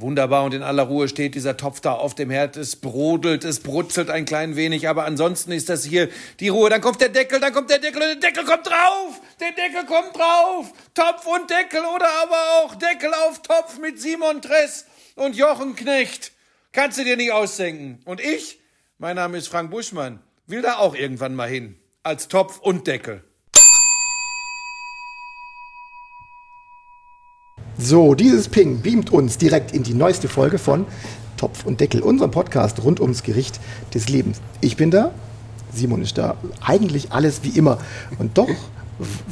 Wunderbar, und in aller Ruhe steht dieser Topf da auf dem Herd. Es brodelt, es brutzelt ein klein wenig, aber ansonsten ist das hier die Ruhe. Dann kommt der Deckel, dann kommt der Deckel und der Deckel kommt drauf! Der Deckel kommt drauf! Topf und Deckel oder aber auch Deckel auf Topf mit Simon Tress und Jochen Knecht. Kannst du dir nicht ausdenken. Und ich, mein Name ist Frank Buschmann, will da auch irgendwann mal hin. Als Topf und Deckel. So, dieses Ping beamt uns direkt in die neueste Folge von Topf und Deckel, unserem Podcast rund ums Gericht des Lebens. Ich bin da, Simon ist da, eigentlich alles wie immer. Und doch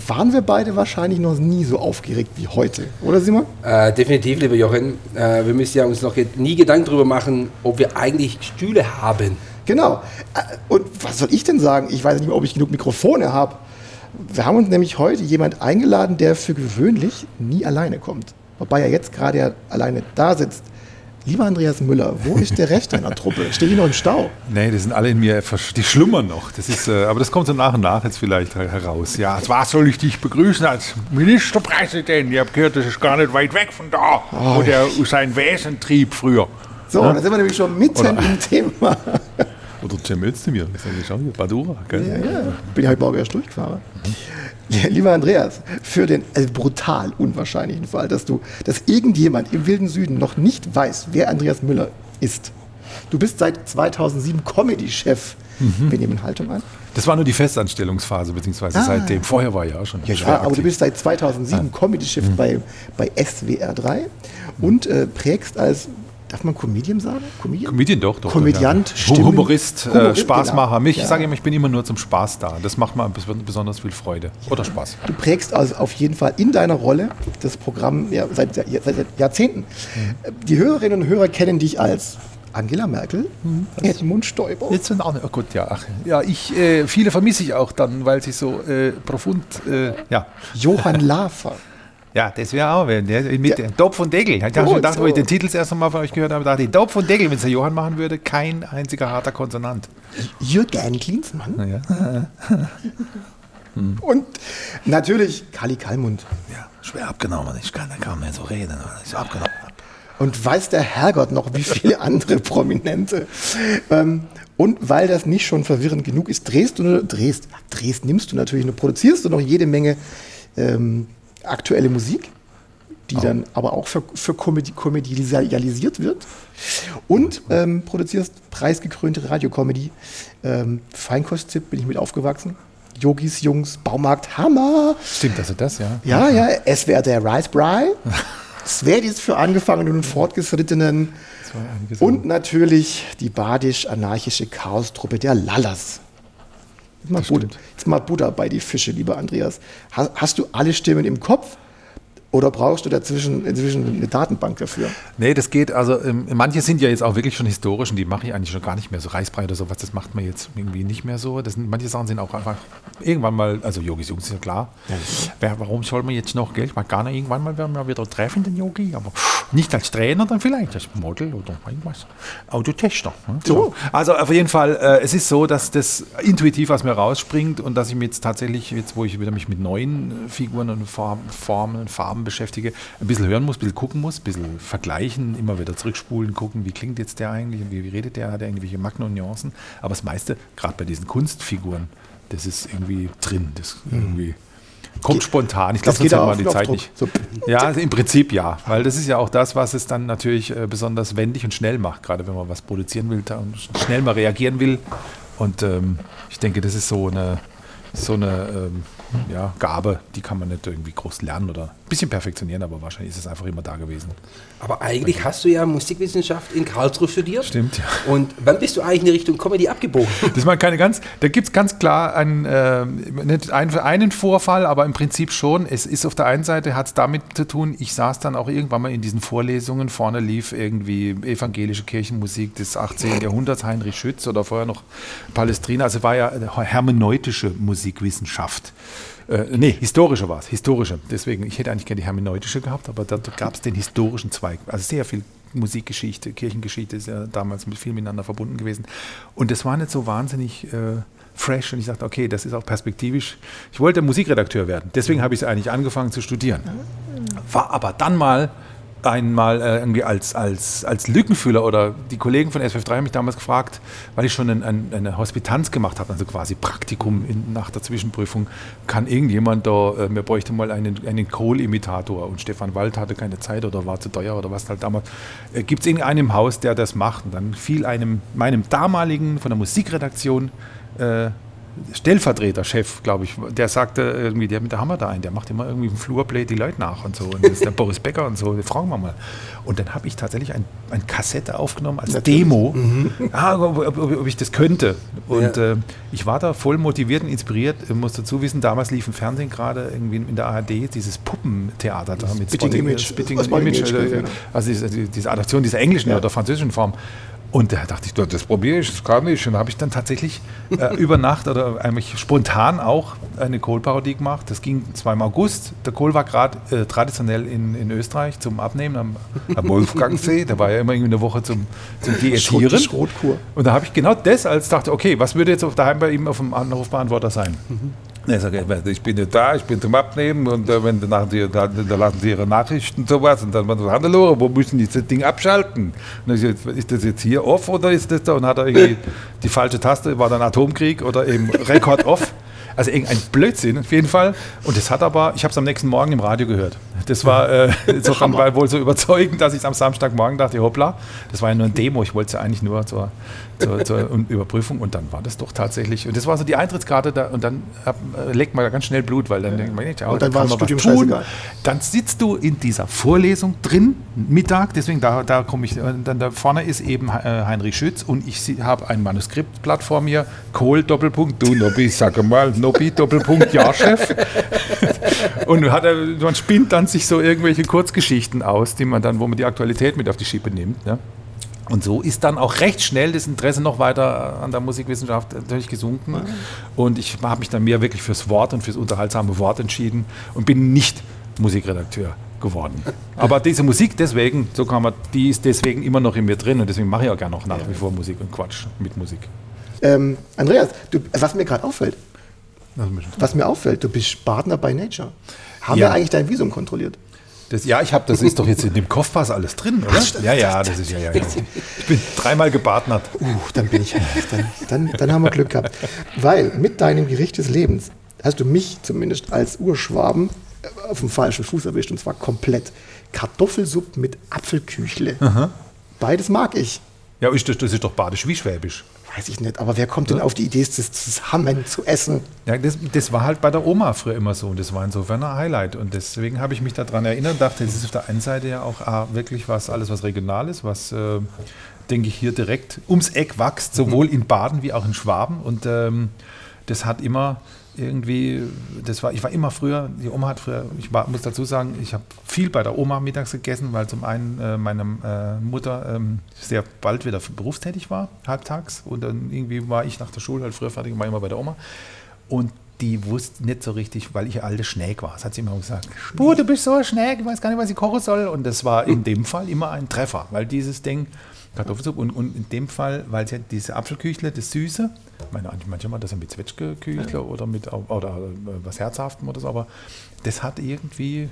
waren wir beide wahrscheinlich noch nie so aufgeregt wie heute, oder Simon? Äh, definitiv, lieber Jochen. Äh, wir müssen ja uns noch nie Gedanken darüber machen, ob wir eigentlich Stühle haben. Genau. Äh, und was soll ich denn sagen? Ich weiß nicht mehr, ob ich genug Mikrofone habe. Wir haben uns nämlich heute jemand eingeladen, der für gewöhnlich nie alleine kommt wobei er jetzt gerade ja alleine da sitzt. Lieber Andreas Müller, wo ist der Rest deiner Truppe? Steht die noch im Stau? Nee, die sind alle in mir, die schlummern noch. Das ist, äh, aber das kommt so nach und nach jetzt vielleicht heraus. Ja, zwar soll ich dich begrüßen als Ministerpräsident. Ich habe gehört, das ist gar nicht weit weg von da, oh, wo der sein Wesen trieb früher. So, ja? da sind wir nämlich schon mitten Oder, im Thema. Oder Cem Özdemir, das ist ja schon Badura. Gell? Ja, ja. Bin ich heute Morgen erst durchgefahren. Mhm. Lieber Andreas, für den also brutal unwahrscheinlichen Fall, dass du, dass irgendjemand im wilden Süden noch nicht weiß, wer Andreas Müller ist. Du bist seit 2007 Comedy-Chef. Mhm. Wir nehmen Haltung an. Das war nur die Festanstellungsphase, beziehungsweise ah. seitdem. Vorher war ja auch schon. Ja, ja aber du bist seit 2007 ah. Comedy-Chef mhm. bei, bei SWR 3 und äh, prägst als Darf man Comedian sagen? Comedian, Comedian doch, doch. Komödiant, ja. Humorist, äh, Humorist, Spaßmacher. Genau. Mich, ja. sage immer, ich bin immer nur zum Spaß da. Das macht mir besonders viel Freude ja. oder Spaß. Du prägst also auf jeden Fall in deiner Rolle das Programm ja, seit, seit, Jahrzehnten. Mhm. Die Hörerinnen und Hörer kennen dich als Angela Merkel, mhm. Edmund Stoiber. Jetzt sind auch nicht, oh gut, ja, ach, ja, ich, äh, viele vermisse ich auch dann, weil sie so äh, profund, äh, ja. Johann Lafer. Ja, das wäre auch wenn der, mit ja. Topf und Deckel. Ich habe schon gedacht, so. wo ich den Titel das erste Mal von euch gehört habe, dachte ich, Topf und Deckel, wenn es der Johann machen würde, kein einziger harter Konsonant. Jürgen Klinsmann. Ja. Und natürlich Kali Kalmund. Ja, schwer abgenommen. Ich kann kaum mehr so reden. Ich abgenommen. Und weiß der Herrgott noch, wie viele andere Prominente. Ähm, und weil das nicht schon verwirrend genug ist, drehst du, drehst, drehst, nimmst du natürlich, nur produzierst du noch jede Menge ähm, aktuelle Musik, die oh. dann aber auch für, für Comedy, komedialisiert wird. Und ähm, produzierst preisgekrönte Radiocomedy. Ähm, Feinkosttipp bin ich mit aufgewachsen. Yogis, Jungs, Baumarkt, Hammer. Stimmt, also das, ja. Ja, ja, es wäre der Rice Bry. Svedis für Angefangene und Fortgeschrittenen. Und natürlich die badisch-anarchische Chaostruppe der Lallas. Jetzt mal, Buddha, jetzt mal Buddha bei die Fische, lieber Andreas. Hast, hast du alle Stimmen im Kopf? Oder brauchst du dazwischen inzwischen eine Datenbank dafür? Nee, das geht. Also ähm, manche sind ja jetzt auch wirklich schon historisch und die mache ich eigentlich schon gar nicht mehr. So Reisbrei oder sowas, das macht man jetzt irgendwie nicht mehr so. Das sind, manche Sachen sind auch einfach irgendwann mal, also Yogis Jungs ist ja klar. Ja. Wer, warum soll man jetzt noch Geld? Mag gar nicht, irgendwann mal werden wir wieder treffen, den Yogi, aber nicht als Trainer, dann vielleicht als Model oder irgendwas. Autotester. Ne? So. Also auf jeden Fall, äh, es ist so, dass das intuitiv aus mir rausspringt und dass ich mir jetzt tatsächlich, jetzt wo ich wieder mich mit neuen Figuren und Formen und Farben beschäftige, ein bisschen hören muss, ein bisschen gucken muss, ein bisschen vergleichen, immer wieder zurückspulen, gucken, wie klingt jetzt der eigentlich, wie, wie redet der, hat er irgendwelche Macken und Nuancen. Aber das meiste, gerade bei diesen Kunstfiguren, das ist irgendwie drin. Das mhm. irgendwie kommt spontan. Ich glaube, sonst hätte man die Zeit nicht. So. Ja, im Prinzip ja, weil das ist ja auch das, was es dann natürlich äh, besonders wendig und schnell macht, gerade wenn man was produzieren will und schnell mal reagieren will. Und ähm, ich denke, das ist so eine, so eine ähm, ja, Gabe, die kann man nicht irgendwie groß lernen oder bisschen perfektionieren, aber wahrscheinlich ist es einfach immer da gewesen. Aber eigentlich hast du ja Musikwissenschaft in Karlsruhe studiert. Stimmt, ja. Und wann bist du eigentlich in die Richtung Comedy abgebogen? Das war keine ganz, da gibt es ganz klar einen, äh, nicht einen, einen Vorfall, aber im Prinzip schon. Es ist auf der einen Seite, hat es damit zu tun, ich saß dann auch irgendwann mal in diesen Vorlesungen, vorne lief irgendwie evangelische Kirchenmusik des 18. Jahrhunderts, Heinrich Schütz oder vorher noch Palestrina, also war ja hermeneutische Musikwissenschaft. Äh, nee, historische war es, historische. Deswegen, ich hätte eigentlich gerne die hermeneutische gehabt, aber da gab es den historischen Zweig. Also sehr viel Musikgeschichte, Kirchengeschichte ist ja damals mit viel miteinander verbunden gewesen. Und das war nicht so wahnsinnig äh, fresh und ich dachte, okay, das ist auch perspektivisch. Ich wollte Musikredakteur werden, deswegen habe ich es eigentlich angefangen zu studieren. War aber dann mal einmal äh, irgendwie als, als, als Lückenfüller oder die Kollegen von SFF3 haben mich damals gefragt, weil ich schon ein, ein, eine Hospitanz gemacht habe, also quasi Praktikum in, nach der Zwischenprüfung, kann irgendjemand da, äh, mir bräuchte mal einen, einen Kohl-Imitator und Stefan Wald hatte keine Zeit oder war zu teuer oder was halt damals. Äh, Gibt es irgendeinen im Haus, der das macht? Und dann fiel einem, meinem damaligen von der Musikredaktion äh, Stellvertreter-Chef, glaube ich, der sagte irgendwie, der mit der Hammer da ein, der macht immer irgendwie im Flurplay die Leute nach und so. Und das ist der Boris Becker und so, den fragen wir mal. Und dann habe ich tatsächlich ein, ein Kassette aufgenommen als Demo, ah, ob, ob, ob ich das könnte. Und Ja. äh, ich war da voll motiviert und inspiriert. Ich muss dazu wissen, damals lief im Fernsehen gerade irgendwie in der ARD dieses Puppentheater da mit Spitting Spotting- Image. Spitting Image, äh, ja. also diese, diese Adaption dieser englischen oder französischen Form. Und da dachte ich, "Du, das probiere ich, das kann ich. Und da habe ich dann tatsächlich äh, über Nacht oder eigentlich spontan auch eine Kohl-Parodie gemacht. Das ging zwar im August. Der Kohl war gerade äh, traditionell in, in Österreich zum Abnehmen am, am Wolfgangsee. Der war ja immer irgendwie eine Woche zum, zum Diätieren. Schrotkur. Und da habe ich genau das als dachte, okay, was würde jetzt auf daheim bei ihm auf dem Anrufbeantworter sein? Er sagt, ich bin nicht da, ich bin zum Abnehmen und äh, wenn danach die, da, da lassen sie ihre Nachrichten und sowas und dann man so, hallo, wo müssen die das Ding abschalten? Ich, ist das jetzt hier off oder ist das da? Und hat er irgendwie die falsche Taste, war dann Atomkrieg oder eben Rekord off. Also irgendein Blödsinn auf jeden Fall. Und das hat aber, ich habe es am nächsten Morgen im Radio gehört. Das war äh, insofern war wohl so überzeugend, dass ich am Samstagmorgen dachte, hoppla, das war ja nur ein Demo, ich wollte es ja eigentlich nur zur, zur, zur Überprüfung und dann war das doch tatsächlich. Und das war so die Eintrittskarte da und dann hab, äh, leckt man ganz schnell Blut, weil dann denkt man, ja, Und da dann war kann das man Studium was tun. Dann sitzt du in dieser Vorlesung drin, Mittag, deswegen da, da komme ich, äh, dann da vorne ist eben äh, Heinrich Schütz und ich habe ein Manuskriptblatt vor mir, Kohl, Doppelpunkt, du Nobby, sag mal, Nobby, Doppelpunkt, ja, Chef. Und hat man spinnt dann sich so irgendwelche Kurzgeschichten aus, die man dann, wo man die Aktualität mit auf die Schippe nimmt. Ne? Und so ist dann auch recht schnell das Interesse noch weiter an der Musikwissenschaft natürlich gesunken. Und ich habe mich dann mehr wirklich fürs Wort und fürs unterhaltsame Wort entschieden und bin nicht Musikredakteur geworden. Aber diese Musik deswegen, so kann man, die ist deswegen immer noch in mir drin und deswegen mache ich auch gerne noch nach wie vor Musik und Quatsch mit Musik. Ähm, Andreas, du, was mir gerade auffällt, was mir auffällt, du bist Partner bei Nature. Haben Ja. wir eigentlich dein Visum kontrolliert? Das, ja, ich habe, das ist doch jetzt in dem Kopfpass alles drin, oder? Ja, ja, das ist ja, ja, ja. Ich bin dreimal gepartnert. Uh, dann bin ich, dann, dann, dann haben wir Glück gehabt. Weil mit deinem Gericht des Lebens hast du mich zumindest als Urschwaben äh, auf dem falschen Fuß erwischt und zwar komplett. Kartoffelsuppe mit Apfelküchle. Beides mag ich. Ja, ist das, das ist doch badisch wie schwäbisch. Weiß ich nicht, aber wer kommt denn auf die Idee, das zusammen zu essen? Ja, das, das war halt bei der Oma früher immer so und das war insofern ein Highlight. Und deswegen habe ich mich daran erinnert und dachte, das ist auf der einen Seite ja auch ah, wirklich was, alles was regional ist, was, äh, denke ich, hier direkt ums Eck wächst, sowohl in Baden wie auch in Schwaben. Und ähm, das hat immer irgendwie, das war, ich war immer früher, die Oma hat früher, ich war, muss dazu sagen, ich habe viel bei der Oma mittags gegessen, weil zum einen äh, meine äh, Mutter ähm, sehr bald wieder berufstätig war, halbtags. Und dann irgendwie war ich nach der Schule halt früher fertig und war immer bei der Oma. Und die wusste nicht so richtig, weil ich alte Schnäg war. Das hat sie immer gesagt. Spur, du bist so ein Schnäg, ich weiß gar nicht, was ich kochen soll. Und das war in dem Fall immer ein Treffer, weil dieses Ding, Kartoffelsuppe und, und in dem Fall, weil es ja diese Apfelküchle, das Süße, ich meine, manchmal das ja mit Zwetschgeküchle oder mit oder äh, was Herzhaftem oder so, aber das hat irgendwie,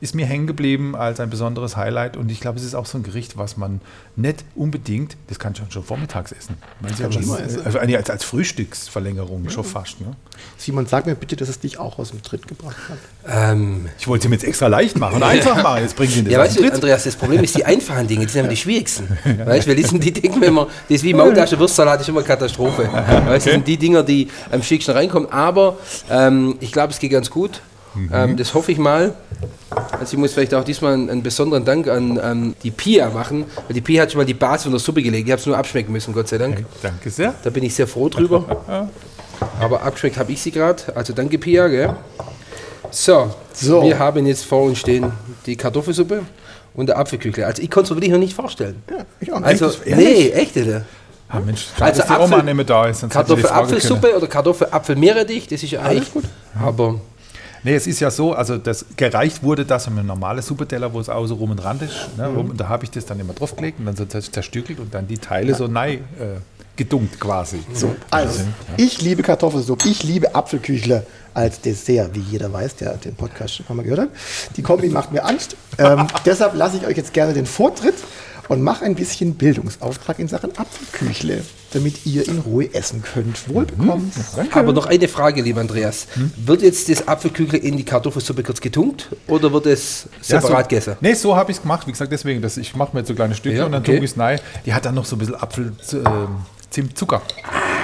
ist mir hängen geblieben als ein besonderes Highlight und ich glaube, es ist auch so ein Gericht, was man nicht unbedingt, das kann schon, schon vormittags essen. Man kann schon immer essen. Also eigentlich als, als Frühstücksverlängerung schon fast. Ne? Simon, sag mir bitte, dass es dich auch aus dem Tritt gebracht hat. Ähm, Ich wollte es mir jetzt extra leicht machen einfach machen. Jetzt bringt ihn das ja, weißt du. Andreas, das Problem ist die einfachen Dinge, die sind immer die schwierigsten. Weißt du, weil das sind die Dinge, wenn man, das ist wie Maultasche, Würstsalat ist immer Katastrophe. Weißt du, das sind die Dinger, die am schicksten reinkommen. Aber ähm, ich glaube, es geht ganz gut. Ähm, das hoffe ich mal. Also ich muss vielleicht auch diesmal einen, einen besonderen Dank an ähm, die Pia machen, weil die Pia hat schon mal die Basis von der Suppe gelegt. Ich habe es nur abschmecken müssen, Gott sei Dank. Danke sehr. Da bin ich sehr froh drüber. Aber abgeschmeckt habe ich sie gerade. Also danke, Pia. Gell? So, So. wir haben jetzt vor uns stehen die Kartoffelsuppe und der Apfelküchle. Also ich konnte es mir wirklich noch nicht vorstellen. Ja, ich auch nicht. Also, Echt? nee, echt, oder? Ah, Mensch, schade, Also dass die Apfel- Oma nicht mehr da ist. Kartoffel-Apfelsuppe oder Kartoffel-Apfel-Meerrettich, das ist ja eigentlich gut. Aber Nee, es ist ja so, also das gereicht wurde das in einem normalen Suppeteller, wo es außen rum und Rand ist. Ne, Mhm. wo- Und da habe ich das dann immer draufgelegt und dann so zer- zerstückelt und dann die Teile so nein äh, gedunkt quasi. So, also, ich liebe Kartoffelsuppe, ich liebe Apfelküchle als Dessert, wie jeder weiß, der den Podcast schon Mal gehört hat. Die Kombi macht mir Angst. Ähm, deshalb lasse ich euch jetzt gerne den Vortritt und mache ein bisschen Bildungsauftrag in Sachen Apfelküchle, damit ihr in Ruhe essen könnt. Wohlbekommen. Aber noch eine Frage, lieber Andreas. Wird jetzt das Apfelkügel in die Kartoffelsuppe kurz getunkt oder wird es Ja, separat so, gegessen? Nee, so habe ich es gemacht. Wie gesagt, deswegen, dass ich mache mir jetzt so kleine Stückchen Ja, und dann okay. tue ich es rein. Die hat dann noch so ein bisschen Apfel, ähm, Zimt, Zucker.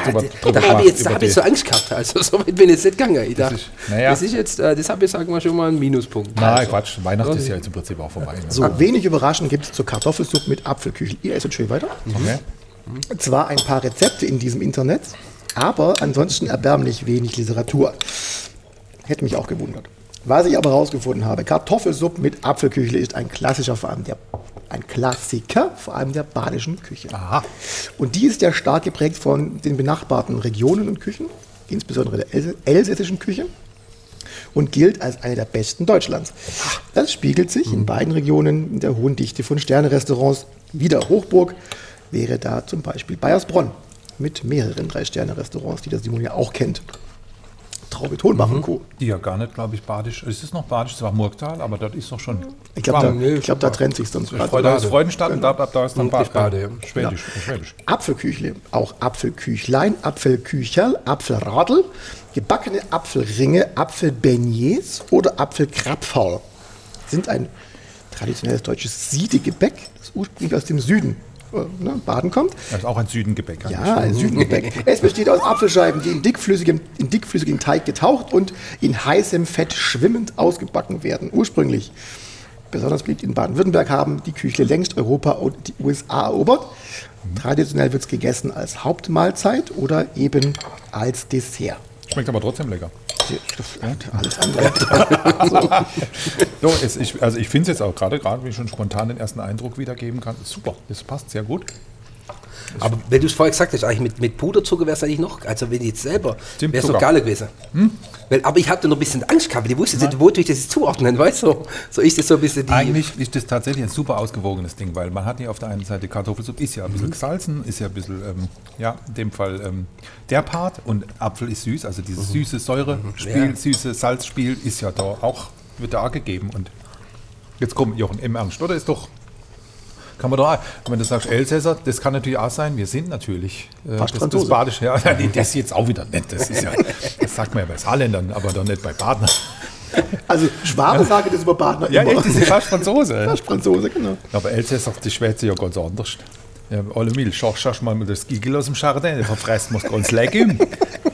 drüber- drüber Da habe ich jetzt da über hab ich so Angst gehabt. Also so weit bin ich jetzt nicht gegangen. Ich dachte, ist- naja. Das ist jetzt, äh, das habe ich, sagen wir schon mal, ein Minuspunkt. Nein, Also, Quatsch. Weihnachten ist ja jetzt im Prinzip auch vorbei. Ne? So, wenig überraschend gibt es zur Kartoffelsuppe mit Apfelküchle. Ihr esset schön weiter. Okay. Zwar ein paar Rezepte in diesem Internet, aber ansonsten erbärmlich wenig Literatur. Hätte mich auch gewundert. Was ich aber herausgefunden habe, Kartoffelsuppe mit Apfelküchle ist ein klassischer, allem der, ein Klassiker, vor allem der badischen Küche. Aha. Und die ist ja stark geprägt von den benachbarten Regionen und Küchen, insbesondere der elsässischen Küche, und gilt als eine der besten Deutschlands. Das spiegelt sich in beiden Regionen in der hohen Dichte von Sternerestaurants. Wieder Hochburg wäre da zum Beispiel Bayersbronn mit mehreren Drei-Sterne-Restaurants, die der Simon ja auch kennt. Traube Tonbach und Co. Die ja gar nicht, glaube ich, badisch. Ist es noch badisch? Es war Murgtal, aber dort ist doch schon. Ich glaube, da, ich glaub, da trennt sich sonst gerade. Freude ist Freudenstadt und ab, ab da ist dann Und Bad. Bade, ja. Schwedisch. Schwedisch. Apfelküchle, auch Apfelküchlein, Apfelkücherl, Apfelradl, gebackene Apfelringe, Apfelbeignets oder Apfelkrapferl sind ein traditionelles deutsches Siedegebäck, das ursprünglich aus dem Süden ne, Baden kommt. Das ist auch ein Südengebäck. Ja, ein Südengebäck. Es besteht aus Apfelscheiben, die in dickflüssigem, in dickflüssigem Teig getaucht und in heißem Fett schwimmend ausgebacken werden. Ursprünglich, besonders beliebt in Baden-Württemberg, haben die Küchle längst Europa und die USA erobert. Traditionell wird es gegessen als Hauptmahlzeit oder eben als Dessert. Schmeckt aber trotzdem lecker. Alles andere. So, es, ich, also ich finde es jetzt auch gerade, gerade wie ich schon spontan den ersten Eindruck wiedergeben kann. Super, das passt sehr gut. Aber wenn du es vorher gesagt hast, eigentlich mit, mit Puderzucker wäre es eigentlich noch, also wenn ich jetzt selber, wäre es noch geiler gewesen. Weil, aber ich hatte noch ein bisschen Angst gehabt, weil ich wusste nicht, wo ich das jetzt zuordnen, weißt du? So ist das so ein bisschen die... Eigentlich ist das tatsächlich ein super ausgewogenes Ding, weil man hat ja auf der einen Seite Kartoffelsuppe, ist ja ein bisschen gesalzen, ist ja ein bisschen, ähm, ja, in dem Fall ähm, der Part und Apfel ist süß, also dieses süße Säurespiel, Ja. süße Salzspiel ist ja da auch, wird da auch gegeben und jetzt kommt Jochen im Ernst, oder? Ist doch, kann man da, wenn du sagst Elsässer, das kann natürlich auch sein, wir sind natürlich äh, Fast das, das. Badische, ja, nee, das jetzt auch wieder nicht, das ja, das sagt man ja bei Saarländern, aber doch nicht bei Badner. Also Schwabe sagen das über Partner Ja, echt, die sind fast Franzose. Fast Franzose, genau. Aber Elsässer, die schwätzt ja ganz anders. Ja, alle Mil, schau, schau mal mit das Giegel aus dem Chardin, der verfressen wir ganz lecker.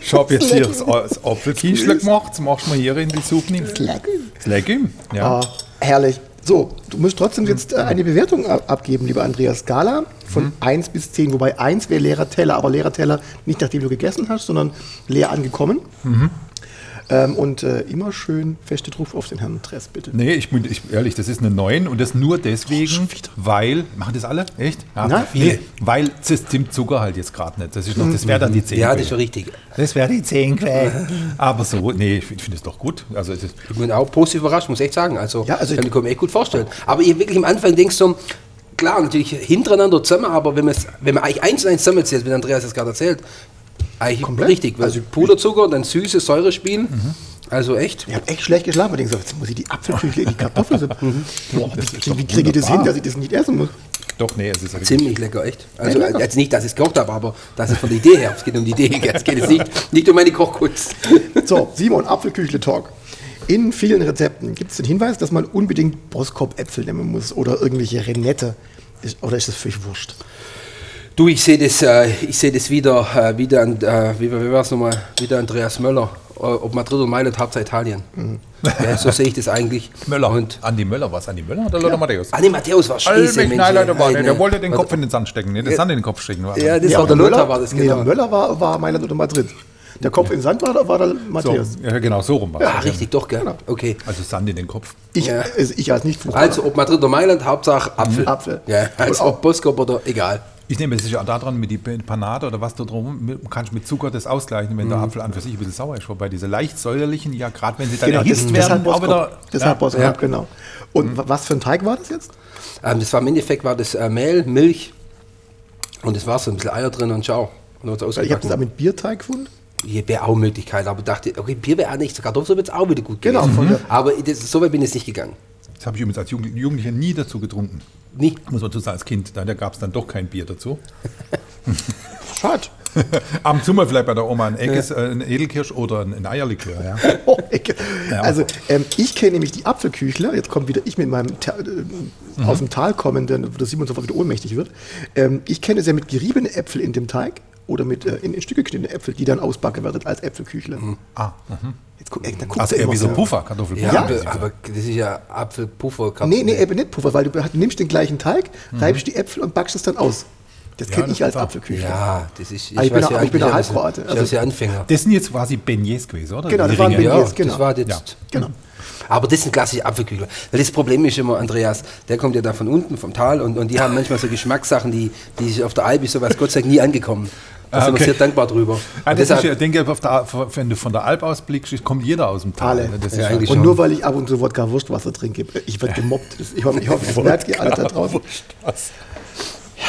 Ich habe jetzt hier das, das Apfelkischler gemacht, das machst du mal hier in die Suppe. Das Lecker. lecker, ja. Ah, herrlich. So, du musst trotzdem jetzt äh, eine Bewertung ab- abgeben, lieber Andreas. Skala, von 1 bis 10, wobei 1 wäre leerer Teller, aber leerer Teller nicht nachdem du gegessen hast, sondern leer angekommen. Ähm, und äh, immer schön feste Druck auf den Herrn Tress, bitte. Nee, ich bin ich, ehrlich, das ist eine 9 und das nur deswegen, wieder. weil, machen das alle? Echt? Ja, Na, nee, weil das stimmt Zucker halt jetzt gerade nicht. Das ist noch, das wäre dann die 10. ja, das ist schon richtig. Das wäre die 10 gewesen. Aber so, nee, ich finde es doch gut. Also, Ich bin auch positiv überrascht, muss ich echt sagen. Also, Ja, also kann ich- mir echt gut vorstellen. Aber ich wirklich am Anfang denkst du, klar, natürlich hintereinander zusammen, aber wenn, wenn man eigentlich eins und eins zusammenzählt, wie Andreas das gerade erzählt, eigentlich Komplett. richtig. Weil Also- Puderzucker, dann süße Säurespiel. Also echt. Ich habe echt schlecht geschlafen. Ich denke so, jetzt muss ich die Apfelküchle in die Kartoffelsuppe. Boah, wie, wie kriege ich das hin, dass ich das nicht essen muss? doch, nee, es ist ja Ziemlich lecker, echt. Also Ja, lecker. jetzt nicht, dass ich es gekocht habe, aber das ist von der Idee her. Es geht um die Idee. Es geht jetzt nicht, nicht um meine Kochkunst. So, Simon, Apfelküchle-Talk. In vielen Rezepten gibt es den Hinweis, dass man unbedingt Boskop-Äpfel nehmen muss oder irgendwelche Renette. Ist, oder ist das völlig wurscht? Du, ich sehe das, äh, ich sehe das wieder, äh, wieder an, äh, wie, wie war es nochmal, wieder Andreas Möller, äh, ob Madrid oder Mailand, Hauptsache Italien. Ja, so sehe ich das eigentlich. Möller. Und Andi Möller, was? Andi Möller oder Lothar Matthäus? Ah, nee, Matthäus war scheiße. Almich, Mensch, nein, Leute, war. Der nee. wollte den. Kopf in den Sand stecken, ne? den Sand in den Kopf stecken. Ja, das war aber der Lothar, Möller, war das nee, genau. der Möller war, war Mailand oder Madrid. Der Kopf in Sand war, war der so, Matthäus. ja, genau, so rum war Ah, richtig, doch, gell? Genau. Okay. Also Sand in den Kopf. Ich, Ja. also ich als nicht Also, ob Madrid oder Mailand, Hauptsache Apfel. Apfel. Ja, also Und ob Boskop oder egal. Ich nehme es sicher auch daran, mit die Panade oder was da drum, kannst du mit Zucker das ausgleichen, wenn der Apfel an für sich ein bisschen sauer ist. Wobei diese leicht säuerlichen, ja, gerade wenn sie dann Genau, das, erhitzt werden, auch wieder. Deshalb Boskop, Ja. genau. Und wa- was für ein Teig war das jetzt? Ähm, das war im Endeffekt war das äh, Mehl, Milch und es war so ein bisschen Eier drin und schau. Und ich habe das auch mit Bierteig gefunden. Hier wäre auch Möglichkeit, aber dachte, okay, Bier wäre auch nicht, zur Kartoffelsuppe wird es auch wieder gut Genau, gewesen. von der- Aber das, so weit bin ich jetzt nicht gegangen. Das habe ich übrigens als Jugend- Jugendlicher nie dazu getrunken. Nie. Muss man dazu sagen, als Kind. Da, da gab es dann doch kein Bier dazu. Schade. Ab und zu mal vielleicht bei der Oma ein Egges, äh, ein Edelkirsch oder ein, ein Eierlikör. Ja. Oh, Ecke. Also ähm, ich kenne nämlich die Apfelküchler. Jetzt kommt wieder ich mit meinem Ta äh, aus dem Tal kommenden, wo der Simon sofort wieder ohnmächtig wird. Ähm, ich kenne es ja mit geriebenen Äpfel in dem Teig oder mit äh, in, in Stücke geschnittene Äpfel, die dann ausbacken werden als Äpfelküchler. Ah, Jetzt guck, ey, da guckt also er eher wie so so. Puffer, Kartoffelpuffer. Ja, aber, aber das ist ja Apfelpuffer. Nee, nee, eben nicht Puffer, weil du, du nimmst den gleichen Teig, reibst die Äpfel und backst es dann aus. Das Ja, kenne ich als Apfelküchler. Ja, das ist. Ah, ich bin ja ich bin eigentlich, auch das- Halbkroate, Ich also- also, ja Anfänger. Das sind jetzt quasi Beignets gewesen, oder? Genau, das waren. Beignets. Ja, genau. das war jetzt. Ja. Genau. Aber das sind klassische Apfelküchler. Weil das Problem ist immer, Andreas, der kommt ja da von unten, vom Tal, und, und die haben manchmal so Geschmackssachen, die, die sich auf der Alp ist sowas Gott sei Dank nie angekommen. Da sind wir okay. sehr dankbar drüber. Ah, das ist deshalb- ja, ich denke, auf der, wenn du von der Alp aus blickst, kommt jeder aus dem Tal. Alle. ne? Das Ja, ist Und schon. nur weil ich ab und zu Wodka Wurstwasser trinke, ich werde gemobbt. Das, ich hoffe, ich hoffe, das merkt ihr alle da draußen. Ja,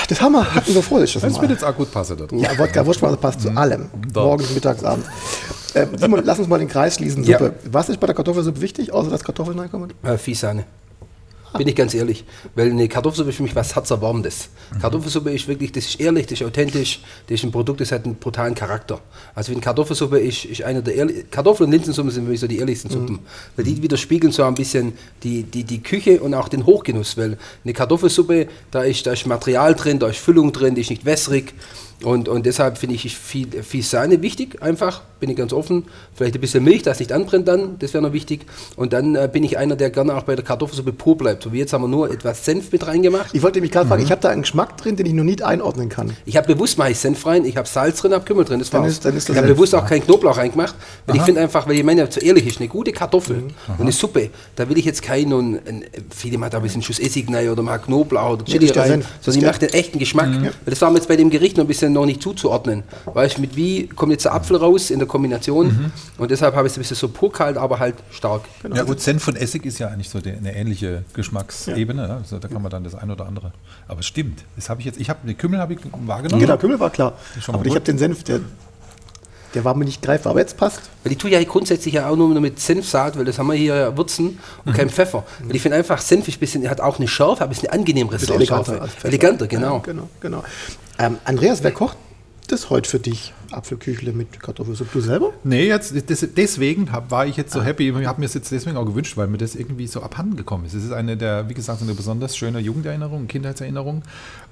das haben wir, hatten wir vor, das Das wird jetzt auch gut passen. Da drauf. Ja, Wodka Wurstwasser passt zu allem. Doch. Morgens, mittags, abends. Ähm, Simon, lass uns mal den Kreis schließen. Ja. Suppe. Was ist bei der Kartoffelsuppe wichtig, außer dass Kartoffeln reinkommen? Äh, Viehsahne. Bin ich ganz ehrlich. Weil eine Kartoffelsuppe ist für mich was Herzerwärmendes. Kartoffelsuppe ist wirklich, das ist ehrlich, das ist authentisch, das ist ein Produkt, das hat einen brutalen Charakter. Also wie eine Kartoffelsuppe ist, ist eine der ehrlich, Kartoffel- und Linsensuppen sind für mich so die ehrlichsten Suppen. Weil die widerspiegeln so ein bisschen die, die, die Küche und auch den Hochgenuss. Weil eine Kartoffelsuppe, da ist, da ist Material drin, da ist Füllung drin, die ist nicht wässrig. Und, und deshalb finde ich viel, viel Sahne wichtig, einfach, bin ich ganz offen. Vielleicht ein bisschen Milch, dass es nicht anbrennt dann, das wäre noch wichtig. Und dann äh, bin ich einer, der gerne auch bei der Kartoffelsuppe pur bleibt. So wie jetzt haben wir nur etwas Senf mit reingemacht. Ich wollte mich gerade Mhm. fragen, ich habe da einen Geschmack drin, den ich noch nicht einordnen kann. Ich habe bewusst mache ich Senf rein, ich habe Salz drin, habe Kümmel drin, das Dann war's. ist- dann ist das ich habe bewusst auch keinen Knoblauch reingemacht, weil ich finde einfach, weil ich meine, zu ehrlich ist, eine gute Kartoffel Mhm. und eine Suppe, da will ich jetzt keinen, und, ein, viele machen da ein bisschen Schuss Essig rein oder mal Knoblauch oder Chili rein, sondern ich mache den echten Geschmack. Weil Das war mir jetzt bei dem Gericht noch ein bisschen noch nicht zuzuordnen. Weißt du, mit wie kommt jetzt der Apfel raus in der Kombination Mhm. und deshalb habe ich es ein bisschen so pur kalt, aber halt stark. Ja gut, Senf und Essig ist ja eigentlich so eine ähnliche Geschmacksebene. ne? Also da kann man dann das eine oder andere. Aber es stimmt. Das habe ich jetzt. Ich habe den Kümmel habe ich wahrgenommen. Genau, Kümmel war klar. Aber ich gut. habe den Senf, der, der war mir nicht greifbar. Aber jetzt passt. Weil ich tue ja grundsätzlich ja auch nur mit Senfsaat, weil das haben wir hier ja Würzen und Mhm. kein Pfeffer. Weil ich finde einfach, Senf ist ein bisschen, hat auch eine Schärfe, aber ist eine angenehmere Bisschen Schärfe. eleganter als Pfeffer. Eleganter, genau. Ja, genau, genau. Ähm, Andreas, wer kocht das heute für dich? Apfelküchle mit Kartoffelsuppe. Du selber? Nee, jetzt, das, deswegen hab, war ich jetzt so happy. Ich habe mir es jetzt deswegen auch gewünscht, weil mir das irgendwie so abhanden gekommen ist. Es ist eine der, wie gesagt, eine besonders schöne Jugenderinnerung, Kindheitserinnerung.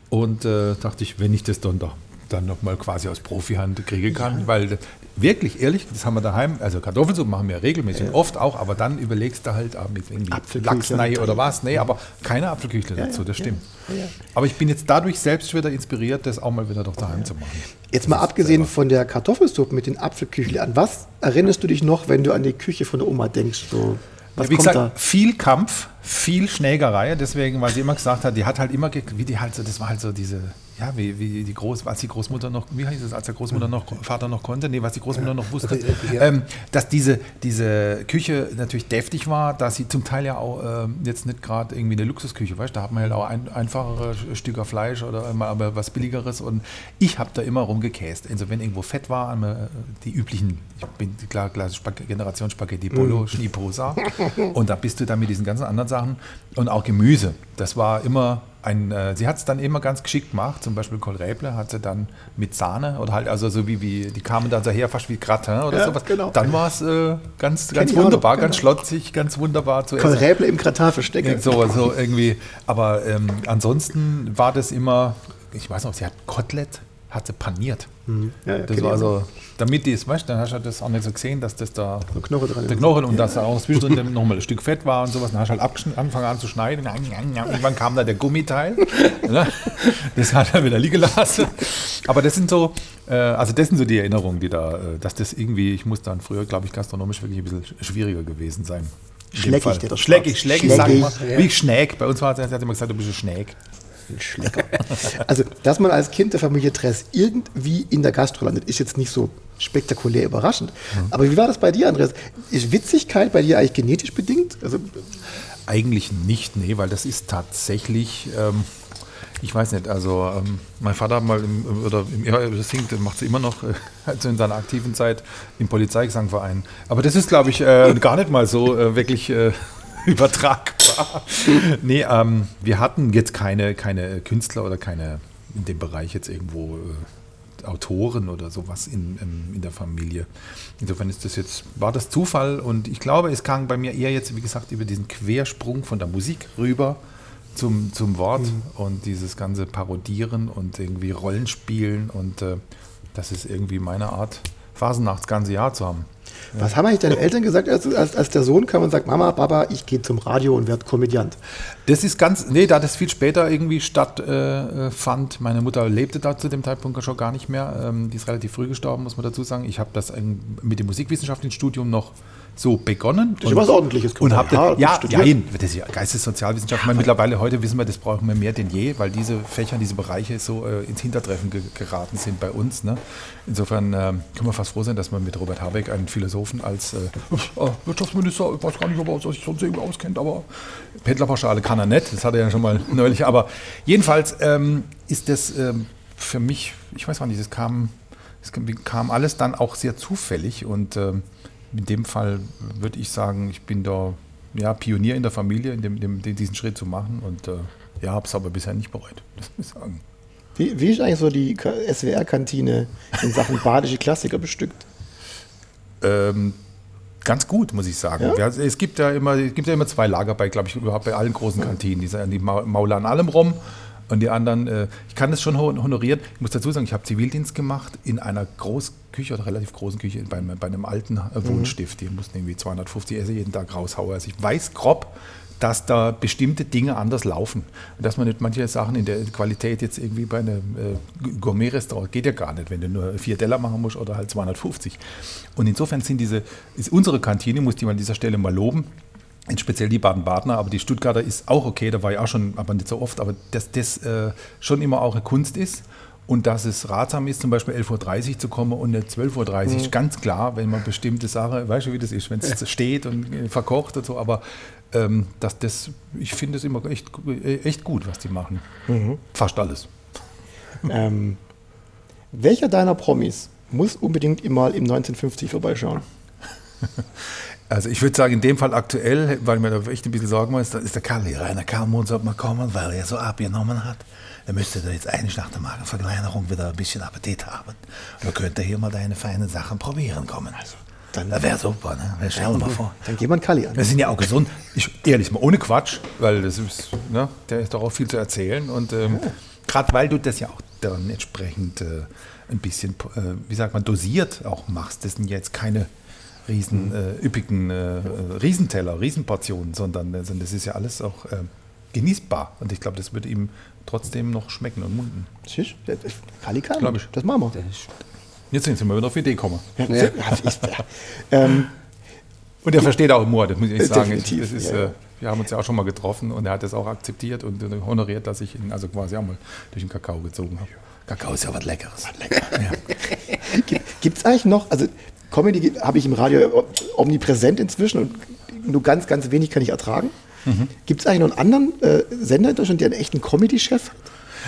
Und äh, dachte ich, wenn ich das dann doch dann nochmal quasi aus Profihand kriegen kann, weil wirklich ehrlich, das haben wir daheim, also Kartoffelsuppe machen wir regelmäßig, oft auch, aber dann überlegst du halt auch mit irgendwie. Lachsnei oder was, nee, aber keine Apfelküchle dazu, ja, das ja, stimmt. ja, ja. Aber ich bin jetzt dadurch selbst wieder inspiriert, das auch mal wieder doch daheim zu machen. Jetzt mal abgesehen von der Kartoffelsuppe mit den Apfelküchle, an was erinnerst du dich noch, wenn du an die Küche von der Oma denkst? So, was ja, wie kommt gesagt, viel Kampf, viel Schlägerei, deswegen, weil sie immer gesagt hat, die hat halt immer, wie die halt so, das war halt so diese, ja, wie, wie die Groß, als die Großmutter noch, wie heißt es, als der Großmutter noch, Vater noch konnte, nee, was die Großmutter noch wusste, Ja. ähm, dass diese, diese Küche natürlich deftig war, dass sie zum Teil ja auch ähm, jetzt nicht gerade irgendwie eine Luxusküche, weißt du, da hat man halt auch ein, einfachere Stücker Fleisch oder mal aber was billigeres und ich habe da immer rumgekäst. Also wenn irgendwo Fett war, wir die üblichen, ich bin klar, klar Spag Generation Spaghetti Bolo, Schniposa und da bist du dann mit diesen ganzen anderen Sachen und auch Gemüse. Das war immer ein, äh, sie hat es dann immer ganz geschickt gemacht, zum Beispiel Kohlräble hat sie dann mit Sahne oder halt, also so wie, wie die kamen dann daher fast wie Gratin oder Ja, sowas. genau. Dann war es äh, ganz, ganz auch noch, wunderbar, ganz genau. schlotzig, ganz wunderbar zu essen. Kohlräble im Kratar verstecken. So, so irgendwie. Aber ähm, ansonsten war das immer, ich weiß noch, sie hat Kotelett, hat sie paniert. Ja, ja, Das war ich so, damit die es, weißt dann hast du das auch nicht so gesehen, dass das da So Knochen dran der. Knochen und dass da auch zwischendrin nochmal ein Stück Fett war und sowas. Dann hast du halt angefangen an zu schneiden. Irgendwann kam da der Gummiteil. ne? Das hat er wieder liegen lassen. Aber das sind so, äh, also das sind so die Erinnerungen, die da, äh, dass das irgendwie, ich muss dann früher, glaube ich, gastronomisch wirklich ein bisschen schwieriger gewesen sein. Schleckig, der Schleckig, Schwarz. schleckig, sag ich mal. Schleckig. Wie Schnäg. Bei uns war es, hat immer gesagt, du bist ein Schnäg. Ein Schlecker. Also, dass man als Kind der Familie Dress irgendwie in der Gastro landet, ist jetzt nicht so spektakulär überraschend. Aber wie war das bei dir, Andreas? Ist Witzigkeit bei dir eigentlich genetisch bedingt? Also, Eigentlich nicht, nee, weil das ist tatsächlich, ähm, Ich weiß nicht, also ähm, mein Vater hat mal im, oder im, ja, das singt, macht es immer noch, äh, also in seiner aktiven Zeit im Polizeigesangverein. Aber das ist, glaube ich, äh, gar nicht mal so äh, wirklich äh, übertragbar. nee, ähm, wir hatten jetzt keine, keine Künstler oder keine in dem Bereich jetzt irgendwo äh, Autoren oder sowas in, in, in der Familie. Insofern ist das jetzt, war das Zufall und ich glaube, es kam bei mir eher jetzt, wie gesagt, über diesen Quersprung von der Musik rüber zum, zum Wort und dieses ganze Parodieren und irgendwie Rollenspielen und äh, das ist irgendwie meine Art, Phasen das ganze Jahr zu haben. Was haben eigentlich deine Eltern gesagt, als, als, als der Sohn kam und sagt, Mama, Papa, ich gehe zum Radio und werde Komödiant? Das ist ganz, nee, da das viel später irgendwie stattfand. Äh, Meine Mutter lebte da zu dem Zeitpunkt schon gar nicht mehr. Ähm, die ist relativ früh gestorben, muss man dazu sagen. Ich habe das mit dem musikwissenschaftlichen Studium noch so begonnen. Das ist was Ordentliches Und habt Ja, ja, ja, das ist ja Geistessozialwissenschaft. Meine, mittlerweile heute wissen wir, das brauchen wir mehr denn je, weil diese Fächer, diese Bereiche so äh, ins Hintertreffen ge geraten sind bei uns. Ne? Insofern ähm, können wir fast froh sein, dass man mit Robert Habeck einen Philosophen als äh, äh, Wirtschaftsminister, ich weiß gar nicht, ob er sich sonst irgendwie auskennt, aber Pendlerpauschale kann er nicht. Das hat er ja schon mal neulich. Aber jedenfalls ähm, ist das ähm, für mich, ich weiß gar nicht, es kam, es kam alles dann auch sehr zufällig und ähm, in dem Fall würde ich sagen, ich bin da ja, Pionier in der Familie, in dem, dem, diesen Schritt zu machen und äh, ja, habe es aber bisher nicht bereut, das muss ich sagen. Wie, wie ist eigentlich so die SWR-Kantine in Sachen badische Klassiker bestückt? Ähm, ganz gut, muss ich sagen. Ja? Es, gibt ja immer, es gibt ja immer zwei Lager bei, glaube ich, überhaupt bei allen großen Kantinen. Die, die mau- maulen an allem rum und die anderen, äh, ich kann das schon hon- honorieren. Ich muss dazu sagen, ich habe Zivildienst gemacht in einer Großküche oder relativ großen Küche bei, einem- bei einem alten äh, Wohnstift. Die mussten irgendwie 250 Esse jeden Tag raushauen. Also ich weiß grob, dass da bestimmte Dinge anders laufen. Und dass man nicht manche Sachen in der Qualität jetzt irgendwie bei einem äh, Gourmet-Restaurant geht ja gar nicht, wenn du nur vier Teller machen musst oder halt 250. Und insofern sind diese, ist unsere Kantine, muss ich mal an dieser Stelle mal loben, speziell die Baden-Badener, aber die Stuttgarter ist auch okay, da war ich auch schon, aber nicht so oft, aber dass das äh, schon immer auch eine Kunst ist und dass es ratsam ist, zum Beispiel 11.30 Uhr zu kommen und nicht 12.30 Uhr, ist ganz klar, wenn man bestimmte Sachen, weißt du, wie das ist, wenn es steht und äh, verkocht und so, aber ähm, dass das, ich finde es immer echt, äh, echt gut, was die machen. Fast alles. ähm, welcher deiner Promis muss unbedingt immer im 1950 vorbeischauen? Also ich würde sagen, in dem Fall aktuell, weil mir da echt ein bisschen Sorgen macht, ist, ist der Karl, Rainer Karlmund sollte mal kommen, weil er so abgenommen hat. Er müsste da jetzt eigentlich nach der Magenverkleinerung wieder ein bisschen Appetit haben. Da könnte hier mal deine feinen Sachen probieren kommen. Also, dann- das wäre super, ne? Stell dir mal vor. Dann wir einen Kalli an. Wir sind ja auch gesund. Ich, ehrlich mal, ohne Quatsch, weil das ist, ne, der ist doch auch viel zu erzählen. Und ähm, gerade weil du das ja auch dann entsprechend äh, ein bisschen, äh, wie sagt man, dosiert auch machst. Das sind jetzt keine riesen äh, üppigen äh, äh, Riesenteller, Riesenportionen, sondern äh, sondern das ist ja alles auch äh, genießbar. Und ich glaube, das würde ihm trotzdem noch schmecken und munden. Siehst du? Das- Kalli kann. Glaub ich. Das machen wir. Jetzt sind wir wieder auf die Idee gekommen. Ja, ähm, Und er versteht auch Humor, das muss ich sagen. Definitiv, Das ist, ja. äh, wir haben uns ja auch schon mal getroffen und er hat das auch akzeptiert und äh, honoriert, dass ich ihn also quasi auch mal durch den Kakao gezogen habe. Kakao ist ja was Leckeres. Ja. Gibt es eigentlich noch, also Comedy habe ich im Radio omnipräsent inzwischen und nur ganz, ganz wenig kann ich ertragen. Gibt es eigentlich noch einen anderen äh, Sender in Deutschland, der einen echten Comedy-Chef hat?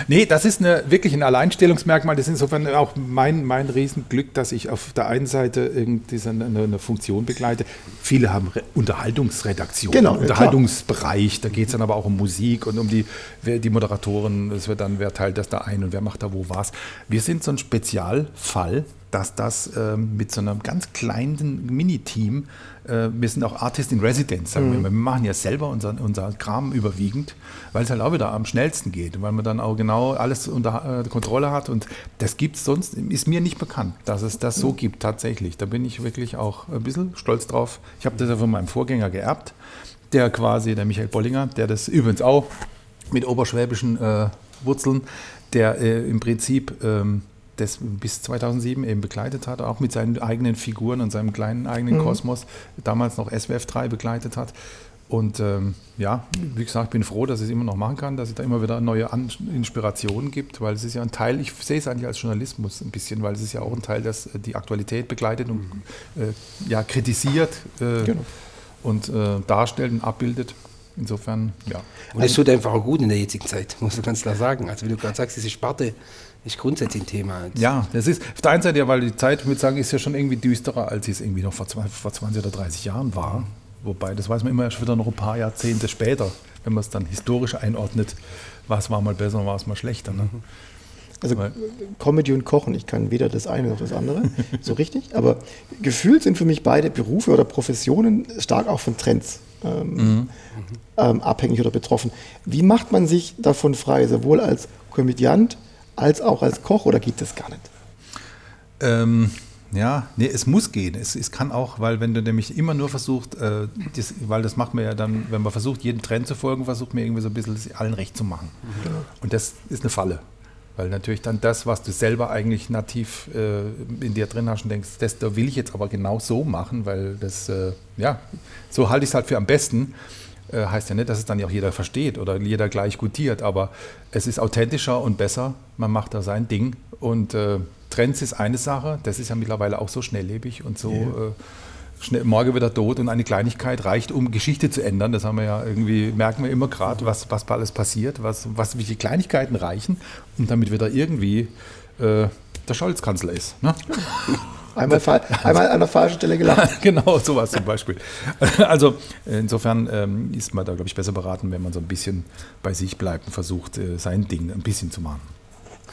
Nee, das ist eine, wirklich ein Alleinstellungsmerkmal. Das ist insofern auch mein, mein Riesenglück, dass ich auf der einen Seite irgendwie so eine, eine Funktion begleite. Viele haben Re Unterhaltungsredaktion, Genau, Unterhaltungsbereich. Da geht es dann aber auch um Musik und um die, wer, die Moderatoren. Es wird dann, wer teilt das da ein und wer macht da wo was. Wir sind so ein Spezialfall, dass das ähm, mit so einem ganz kleinen Mini-Team, äh, wir sind auch Artist in Residence, sagen wir immer. Wir machen ja selber unser, unser Kram überwiegend, weil es halt auch wieder am schnellsten geht, weil man dann auch genau alles unter äh, Kontrolle hat und das gibt es sonst, ist mir nicht bekannt, dass es das so gibt tatsächlich. Da bin ich wirklich auch ein bisschen stolz drauf. Ich habe das ja von meinem Vorgänger geerbt, der quasi, der Michael Bollinger, der das übrigens auch mit oberschwäbischen äh, Wurzeln, der äh, im Prinzip ähm, das bis 2007 eben begleitet hat, auch mit seinen eigenen Figuren und seinem kleinen eigenen Kosmos, damals noch SWF 3 begleitet hat. Und ähm, ja, wie gesagt, ich bin froh, dass ich es immer noch machen kann, dass es da immer wieder neue An Inspirationen gibt, weil es ist ja ein Teil, ich sehe es eigentlich als Journalismus ein bisschen, weil es ist ja auch ein Teil, das äh, die Aktualität begleitet und äh, ja, kritisiert äh, Genau. und äh, darstellt und abbildet. insofern, ja. Und es tut einfach auch gut in der jetzigen Zeit, muss man ganz klar sagen. Also wie du gerade sagst, diese Sparte ist grundsätzlich ein Thema. Ja, das ist auf der einen Seite ja, weil die Zeit, ich würde sagen, ist ja schon irgendwie düsterer, als sie es irgendwie noch vor 20, vor 20 oder 30 Jahren war. Wobei, das weiß man immer erst wieder noch ein paar Jahrzehnte später, wenn man es dann historisch einordnet, was war mal besser und was mal schlechter. Ne? Also Weil- Comedy und Kochen, ich kann weder das eine noch das andere, so richtig. Aber gefühlt sind für mich beide Berufe oder Professionen stark auch von Trends ähm, ähm, abhängig oder betroffen. Wie macht man sich davon frei, sowohl als Komödiant als auch als Koch oder geht das gar nicht? Ähm, ja, nee, es muss gehen. Es, es kann auch, weil wenn du nämlich immer nur versucht, äh, das, weil das macht man ja dann, wenn man versucht, jedem Trend zu folgen, versucht man irgendwie so ein bisschen allen recht zu machen. Und das ist eine Falle. Weil natürlich dann das, was du selber eigentlich nativ äh, in dir drin hast und denkst, das da will ich jetzt aber genau so machen, weil das, äh, ja, so halte ich es halt für am besten. Äh, heißt ja nicht, dass es dann auch jeder versteht oder jeder gleich gutiert, aber es ist authentischer und besser. Man macht da sein Ding. Und äh, Trends ist eine Sache, das ist ja mittlerweile auch so schnelllebig und so äh, schnell, morgen wieder tot und eine Kleinigkeit reicht, um Geschichte zu ändern. Das haben wir ja irgendwie, merken wir immer gerade, was, was alles passiert, was, was, wie die Kleinigkeiten reichen, um damit wieder irgendwie äh, der Scholz-Kanzler ist. Ne? Einmal, einmal an der falschen Stelle gelacht. genau, sowas zum Beispiel. Also insofern ähm, ist man da, glaube ich, besser beraten, wenn man so ein bisschen bei sich bleibt und versucht, äh, sein Ding ein bisschen zu machen.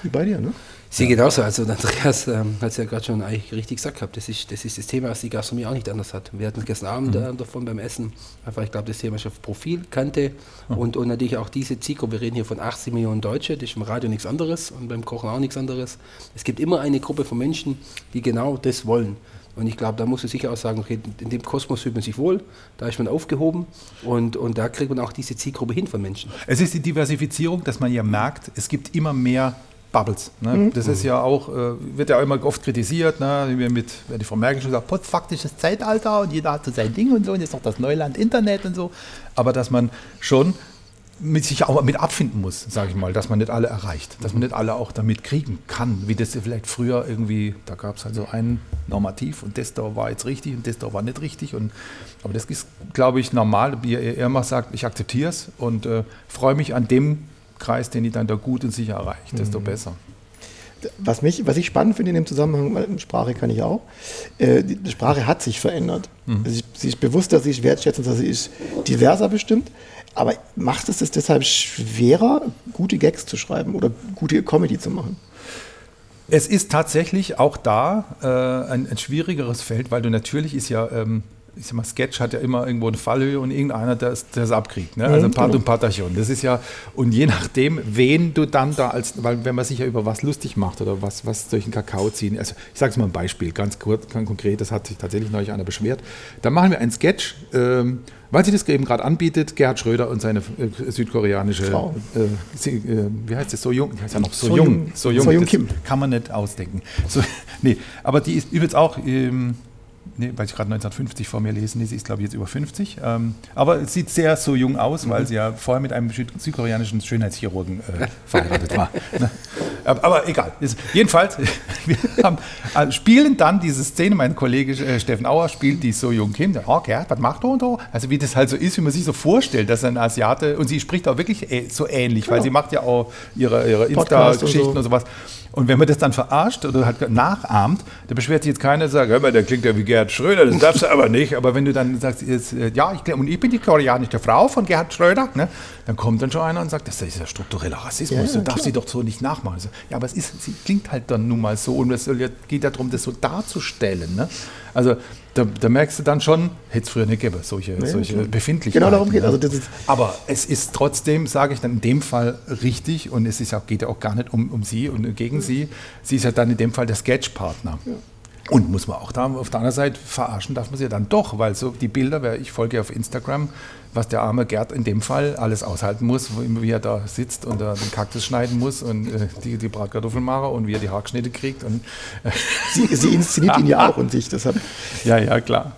Wie bei dir, ne? Ich sehe genauso. Also Andreas ähm, hat es ja gerade schon eigentlich richtig gesagt gehabt. Das ist, das ist das Thema, was die Gastronomie auch nicht anders hat. Wir hatten gestern Abend äh, davon beim Essen. Einfach, ich glaube, das Thema ist auf Profil, Kante und, und natürlich auch diese Zielgruppe. Wir reden hier von 80 Millionen Deutsche. Das ist im Radio nichts anderes und beim Kochen auch nichts anderes. Es gibt immer eine Gruppe von Menschen, die genau das wollen. Und ich glaube, da muss man sicher auch sagen, okay, in dem Kosmos fühlt man sich wohl, da ist man aufgehoben und, und da kriegt man auch diese Zielgruppe hin von Menschen. Es ist die Diversifizierung, dass man ja merkt, es gibt immer mehr Bubbles. Ne? Das ist ja auch, äh, wird ja immer oft kritisiert, ne? wie wir mit, wie die Frau Merkel schon gesagt, postfaktisches Zeitalter und jeder hat so sein Ding und so und jetzt noch das Neuland Internet und so. Aber dass man schon mit sich auch mit abfinden muss, sage ich mal, dass man nicht alle erreicht, dass man nicht alle auch damit kriegen kann, wie das vielleicht früher irgendwie, da gab es halt so ein Normativ und das da war jetzt richtig und das da war nicht richtig. Und, aber das ist, glaube ich, normal, wie er immer sagt, ich akzeptiere es und äh, freue mich an dem Kreis, den ich dann da gut und sicher erreiche, desto besser. Was, mich, was ich spannend finde in dem Zusammenhang, weil Sprache kann ich auch, äh, die die Sprache hat sich verändert. Also sie, sie ist bewusster, sie ist wertschätzender, sie ist diverser bestimmt. Aber macht es es deshalb schwerer, gute Gags zu schreiben oder gute Comedy zu machen? Es ist tatsächlich auch da äh, ein, ein schwierigeres Feld, weil du natürlich ist ja, ähm, ich sag mal, Sketch hat ja immer irgendwo eine Fallhöhe und irgendeiner, der es abkriegt. Ne? Also Part und Partachon. Das ist ja, und je nachdem, wen du dann da als, weil wenn man sich ja über was lustig macht oder was, was durch den Kakao ziehen, also ich sage es mal ein Beispiel, ganz kurz, ganz konkret, das hat sich tatsächlich neulich einer beschwert. Da machen wir einen Sketch, ähm, weil sie das eben gerade anbietet, Gerhard Schröder und seine äh, südkoreanische, Frau. äh, sie, äh, wie heißt das, so jung, heißt ja noch so, So jung, Jung. so jung, So Jung Kim. kann man nicht ausdenken. So, nee, aber die ist übrigens auch, ähm, nee, weil ich gerade 1950 vor mir lesen, sie ist glaube ich jetzt über 50, ähm, aber es sieht sehr so jung aus, weil sie ja vorher mit einem süd südkoreanischen Schönheitschirurgen äh, verheiratet war. Ne? Aber, aber egal. Ist, jedenfalls, wir haben, äh, spielen dann diese Szene, mein Kollege äh, Steffen Auer spielt die so jung Kim, der, oh Gerd, was macht er und so? Also wie das halt so ist, wie man sich so vorstellt, dass ein Asiate, und sie spricht auch wirklich äh, so ähnlich, weil sie macht ja auch ihre, ihre Podcast und Insta-Geschichten so. und sowas. Und wenn man das dann verarscht oder halt nachahmt, da beschwert sich jetzt keiner und sagt, hör mal, der klingt ja wie Gerhard Schröder, das darfst du aber nicht. Aber wenn du dann sagst, jetzt, äh, ja, ich, und ich bin die koreanische Frau von Gerhard Schröder, ne, dann kommt dann schon einer und sagt, das ist ja struktureller Rassismus, Ja, du ja, darfst klar. sie doch so nicht nachmachen. So, Ja, aber es ist, sie klingt halt dann nun mal so und es geht ja darum, das so darzustellen. Ne? Also da, da merkst du dann schon, hätte es früher nicht gegeben, solche, solche klar. Befindlichkeiten. Genau darum geht also das Aber es ist trotzdem, sage ich dann in dem Fall richtig und es ist auch, geht ja auch gar nicht um, um sie und gegen sie. Sie ist ja dann in dem Fall der Sketchpartner. Und muss man auch da auf der anderen Seite verarschen, darf man sie ja dann doch, weil so die Bilder, wer- ich folge ja auf Instagram, was der arme Gerd in dem Fall alles aushalten muss, wie er da sitzt und äh, den Kaktus schneiden muss und äh, die, die Bratkartoffeln mache und wie er die Haarschnitte kriegt. Und, äh, Sie, sie inszeniert ihn ja auch und sich deshalb. ja, ja, klar.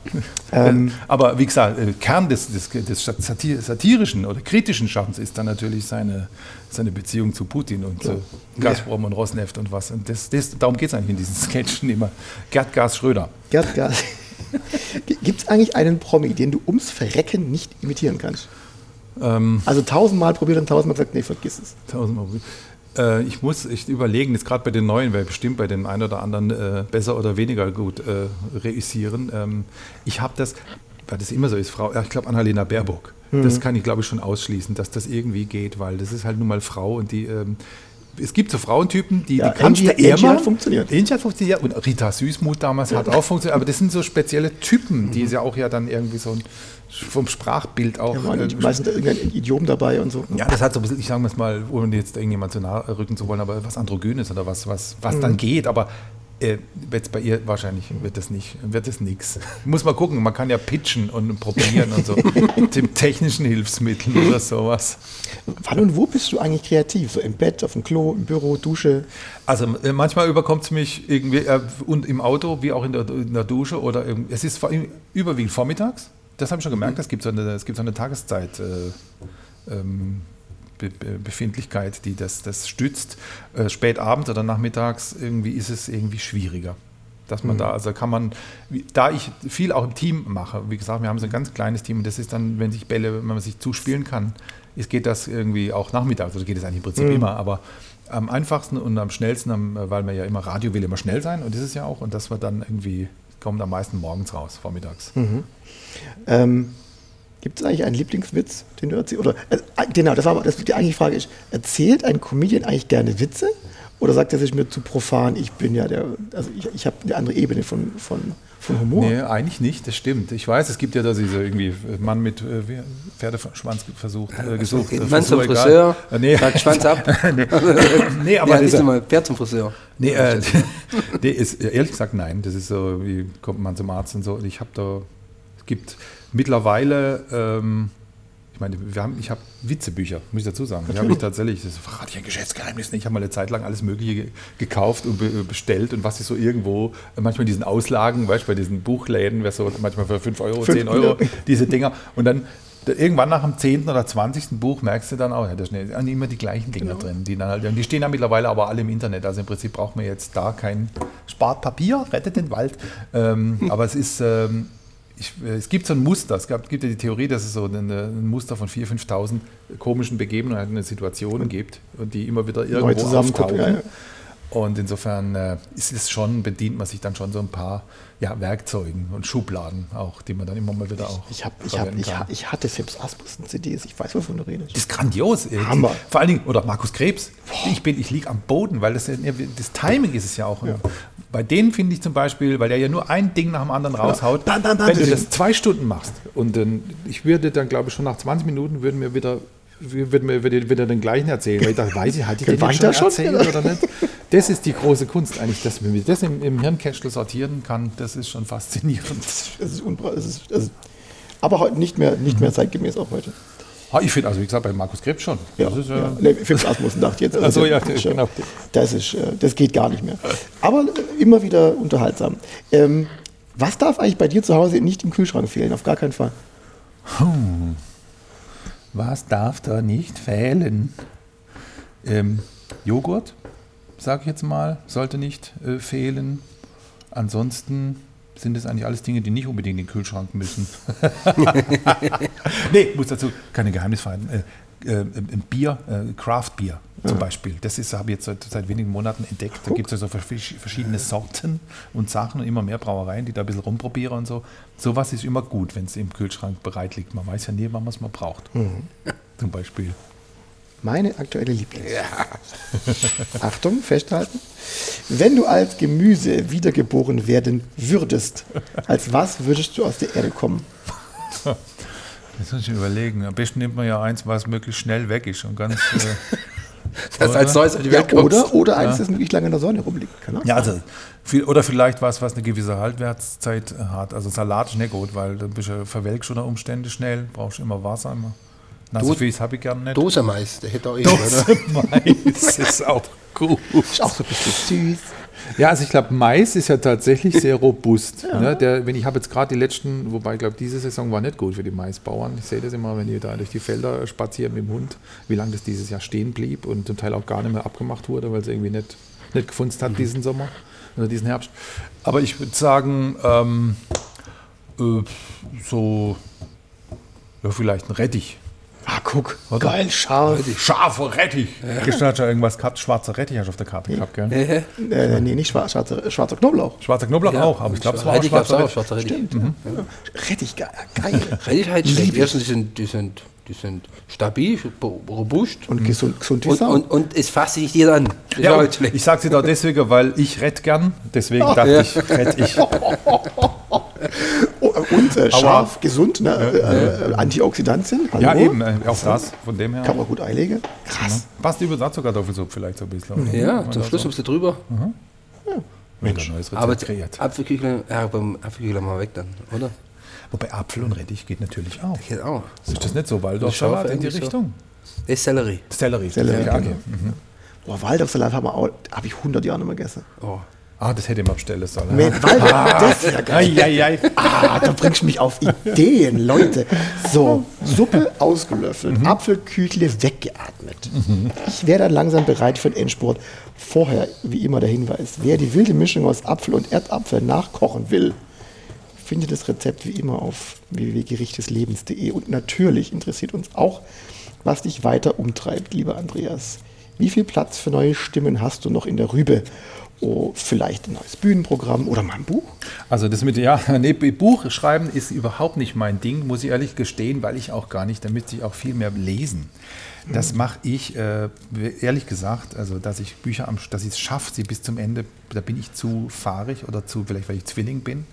Ähm, Aber wie gesagt, äh, Kern des, des, des satir satirischen oder kritischen Schaffens ist dann natürlich seine, seine Beziehung zu Putin und zu Gazprom und Rosneft und was. Und das, das, darum geht es eigentlich in diesen Sketchen immer. Gerd Gas Schröder. Gerd Gas. Gibt es eigentlich einen Promi, den du ums Verrecken nicht imitieren kannst? Ähm, Also tausendmal probiert und tausendmal gesagt, nee, vergiss es. Tausendmal. Äh, ich muss echt überlegen, jetzt gerade bei den neuen, weil bestimmt bei den einen oder anderen äh, besser oder weniger gut äh, reüssieren. Ähm, ich habe das, weil das immer so ist, Frau, ja, ich glaube Annalena Baerbock. Das kann ich glaube ich schon ausschließen, dass das irgendwie geht, weil das ist halt nun mal Frau und die. Ähm, es gibt so Frauentypen, die, Ja, die kannst Angie- du eher Angie hat funktioniert. Angie hat funktioniert. Und Rita Süßmuth damals hat auch funktioniert. Aber das sind so spezielle Typen, die ja auch ja dann irgendwie so ein, vom Sprachbild auch. Da waren äh, meistens irgendein Idiom dabei und so. ja, das hat so ein bisschen, ich sage es mal, ohne jetzt irgendjemand zu nahe rücken zu wollen, aber was Androgynes oder was, was, was dann geht. Aber äh, jetzt bei ihr wahrscheinlich wird das nicht, wird das nichts. Muss mal gucken, man kann ja pitchen und probieren und so. mit dem technischen Hilfsmitteln oder sowas. Wann und wo bist du eigentlich kreativ? So im Bett, auf dem Klo, im Büro, Dusche? Also äh, manchmal überkommt es mich irgendwie äh, und im Auto, wie auch in der, in der Dusche oder im, es ist vor überwiegend vormittags. Das habe ich schon gemerkt, es gibt so eine, es gibt so eine Tageszeit. Äh, ähm, Befindlichkeit, die das, das stützt. Äh, spät abends oder nachmittags irgendwie ist es irgendwie schwieriger. Dass man da, also kann man, da ich viel auch im Team mache, wie gesagt, wir haben so ein ganz kleines Team und das ist dann, wenn sich Bälle, wenn man sich zuspielen kann, ist, geht das irgendwie auch nachmittags, oder geht es eigentlich im Prinzip immer, aber am einfachsten und am schnellsten, am, weil man ja immer Radio will immer schnell sein und das ist ja auch, und das wir dann irgendwie, kommt am meisten morgens raus, vormittags. Ähm, Gibt es eigentlich einen Lieblingswitz, den du erzählst? Oder, äh, genau, das war aber, das, die eigentliche Frage ist, erzählt ein Comedian eigentlich gerne Witze? Oder sagt er sich mir zu profan, ich bin ja der, also ich, ich habe eine andere Ebene von, von, von Humor? Nee, eigentlich nicht, das stimmt. Ich weiß, es gibt ja da diese irgendwie Mann mit äh, Pferdeschwanz versucht, äh, gesucht. äh, Mann zum Frisur, Friseur. Äh, nee. sagt Schwanz ab. nee, nee, aber ja, nicht dieser, mal Pferd zum Friseur. nee, äh, nee, ist, ehrlich gesagt nein. Das ist so, wie kommt man zum Arzt und so. Ich habe da, es gibt mittlerweile, ähm, ich meine, wir haben, ich habe Witzebücher, muss ich dazu sagen. Die habe ich tatsächlich, das verrate ich ein Geschäftsgeheimnis nicht. Ich habe mal eine Zeit lang alles Mögliche ge- gekauft und be bestellt und was ich so irgendwo, manchmal in diesen Auslagen, weißt du, bei diesen Buchläden, wäre so manchmal für 5 Euro, Fünf 10 Euro, diese Dinger. Und dann da- irgendwann nach dem 10. oder 20. Buch merkst du dann auch, ja, da sind immer die gleichen Dinger drin. Die, dann halt, die stehen ja mittlerweile aber alle im Internet. Also im Prinzip braucht man jetzt da kein spart Papier, rettet den Wald. Ähm, aber es ist, ähm, ich, äh, es gibt so ein Muster. Es gab, gibt ja die Theorie, dass es so eine, ein Muster von 4.000, 5.000 komischen Begebenheiten und Situationen gibt und die immer wieder irgendwo ja, ja. Und insofern äh, ist es schon, bedient man sich dann schon so ein paar ja, Werkzeugen und Schubladen auch, die man dann immer mal wieder auch Ich, hab, ich, hab, ich, kann. ha- ich hatte Phipps Asmussen CDs, ich weiß, wovon du redest. Das ist grandios. irgendwie. Hammer. Vor allen Dingen, oder Markus Krebs. Ich, bin, ich liege am Boden, weil das, ja- das Timing ist es ja auch. Bei denen finde ich zum Beispiel, weil der ja nur ein Ding nach dem anderen raushaut, Bam, bam, bam, wenn du das zwei Stunden machst und dann, ich würde dann, glaube ich, schon nach 20 Minuten würden wir wieder würden wir wieder, wieder den gleichen erzählen, weil ich dachte, weiß ich, hatte ich den da schon schon? erzählt oder nicht? Das ist die große Kunst eigentlich, dass man das im, im Hirnkästel sortieren kann, das ist schon faszinierend. Es ist es ist, es ist, aber heute nicht mehr, nicht mehr zeitgemäß auch heute. Ich finde, also wie gesagt, bei Markus Krebs schon. Ja, Das ist, äh, ja. Nee, Phipps Asmussen dachte ich jetzt. Ach so, ja, genau. Das, ist, äh, das geht gar nicht mehr. Aber äh, immer wieder unterhaltsam. Ähm, was darf eigentlich bei dir zu Hause nicht im Kühlschrank fehlen? Auf gar keinen Fall. Was darf da nicht fehlen? Ähm, Joghurt, sage ich jetzt mal, sollte nicht äh, fehlen. Ansonsten sind es eigentlich alles Dinge, die nicht unbedingt in den Kühlschrank müssen. nee, muss dazu keine Geheimnis verraten. Äh, äh, ein Bier, äh, Craft Bier zum Beispiel. Das ist, habe ich jetzt seit, seit wenigen Monaten entdeckt. Da gibt es also versch- verschiedene Sorten und Sachen und immer mehr Brauereien, die da ein bisschen rumprobieren und so. Sowas ist immer gut, wenn es im Kühlschrank bereit liegt. Man weiß ja nie, wann man es mal braucht. Zum Beispiel. Meine aktuelle Lieblings. Achtung, festhalten. Wenn du als Gemüse wiedergeboren werden würdest, als was würdest du aus der Erde kommen? Jetzt muss ich überlegen. Am besten nimmt man ja eins, was möglichst schnell weg ist und ganz. Äh, Das als neues auf die Ja, Welt kommst. oder oder eins, das wirklich lange in der Sonne rumliegt. Kann auch ja, also, viel, oder vielleicht was, was eine gewisse Haltwertszeit hat. Also Salat ist nicht gut, weil dann bist du verwelkst unter Umständen schnell, brauchst immer Wasser. Immer. Nasse Du- Füße habe ich gerne nicht. Dosemais, der hätte auch eh, oder? Mais ist auch gut. Ist auch so ein bisschen süß. Ja, also ich glaube, Mais ist ja tatsächlich sehr robust. Ne? Der, wenn ich habe jetzt gerade die letzten, wobei ich glaube, diese Saison war nicht gut für die Maisbauern. Ich sehe das immer, wenn die da durch die Felder spazieren mit dem Hund, wie lange das dieses Jahr stehen blieb und zum Teil auch gar nicht mehr abgemacht wurde, weil es irgendwie nicht, nicht gefunden hat diesen Sommer oder diesen Herbst. Aber ich würde sagen, ähm, äh, so ja, vielleicht ein Rettich. Ah, guck, geil, scharf. Scharfer Rettich. Gestern hat schon irgendwas gehabt. Schwarzer Rettich hast du auf der Karte gehabt, gell? Äh, nee, nicht schwarz, schwarzer, schwarzer Knoblauch. Schwarzer Knoblauch auch, aber ich glaube, es war auch Rettich schwarzer auch, Rettich. schwarzer Rettich. Rettich, ge- geil. Rettich halt die sind, die sind, die sind stabil, robust Und gesund, gesund und, und, und es fasst sich nicht jeder an. Ja, ich sage sie doch deswegen, weil ich rett gern. Deswegen dachte Ja. ich, rett ich. Und äh, scharf, gesund, ne? äh, äh, Antioxidantien. Hallo. Ja, eben, äh, auch das. Von dem her. Kann man gut einlegen. Krass. Passt über dazu Kartoffelsuppe vielleicht so ein bisschen. Ja, zum Schluss ein bisschen drüber. Mensch. Ein neues Rezept Aber kreiert. Apfelküchlein, ja, beim Apfelküchlein mal weg dann, oder? Wobei Apfel und Rettich geht natürlich auch. Geht auch. Ist das nicht so Waldorfsalat in die so. Richtung? Das ist Sellerie. Sellerie. Sellerie, ja, genau. okay. Mhm. Boah, Waldorfsalat haben wir auch, habe ich 100 Jahre nicht mehr gegessen. Oh. Ah, das hätte ich mal bestellen sollen. Mit Waldorf, das ist ja geil. Eieiei. Ah, da bringst du mich auf Ideen, Leute. So, Suppe ausgelöffelt, Mhm. Apfelküchle weggeatmet. Ich wäre dann langsam bereit für den Endspurt. Vorher, wie immer, der Hinweis: Wer die wilde Mischung aus Apfel und Erdapfel nachkochen will, findet das Rezept wie immer auf www.gerichteslebens.de. Und natürlich interessiert uns auch, was dich weiter umtreibt, lieber Andreas. Wie viel Platz für neue Stimmen hast du noch in der Rübe? Oh, vielleicht ein neues Bühnenprogramm oder mal ein Buch? Also das mit ja, nee, Buch schreiben ist überhaupt nicht mein Ding, muss ich ehrlich gestehen, weil ich auch gar nicht, damit ich auch viel mehr lesen. Das mache ich äh, ehrlich gesagt, also dass ich Bücher am, dass ich es schaffe, sie bis zum Ende, da bin ich zu fahrig oder zu, vielleicht weil ich Zwilling bin,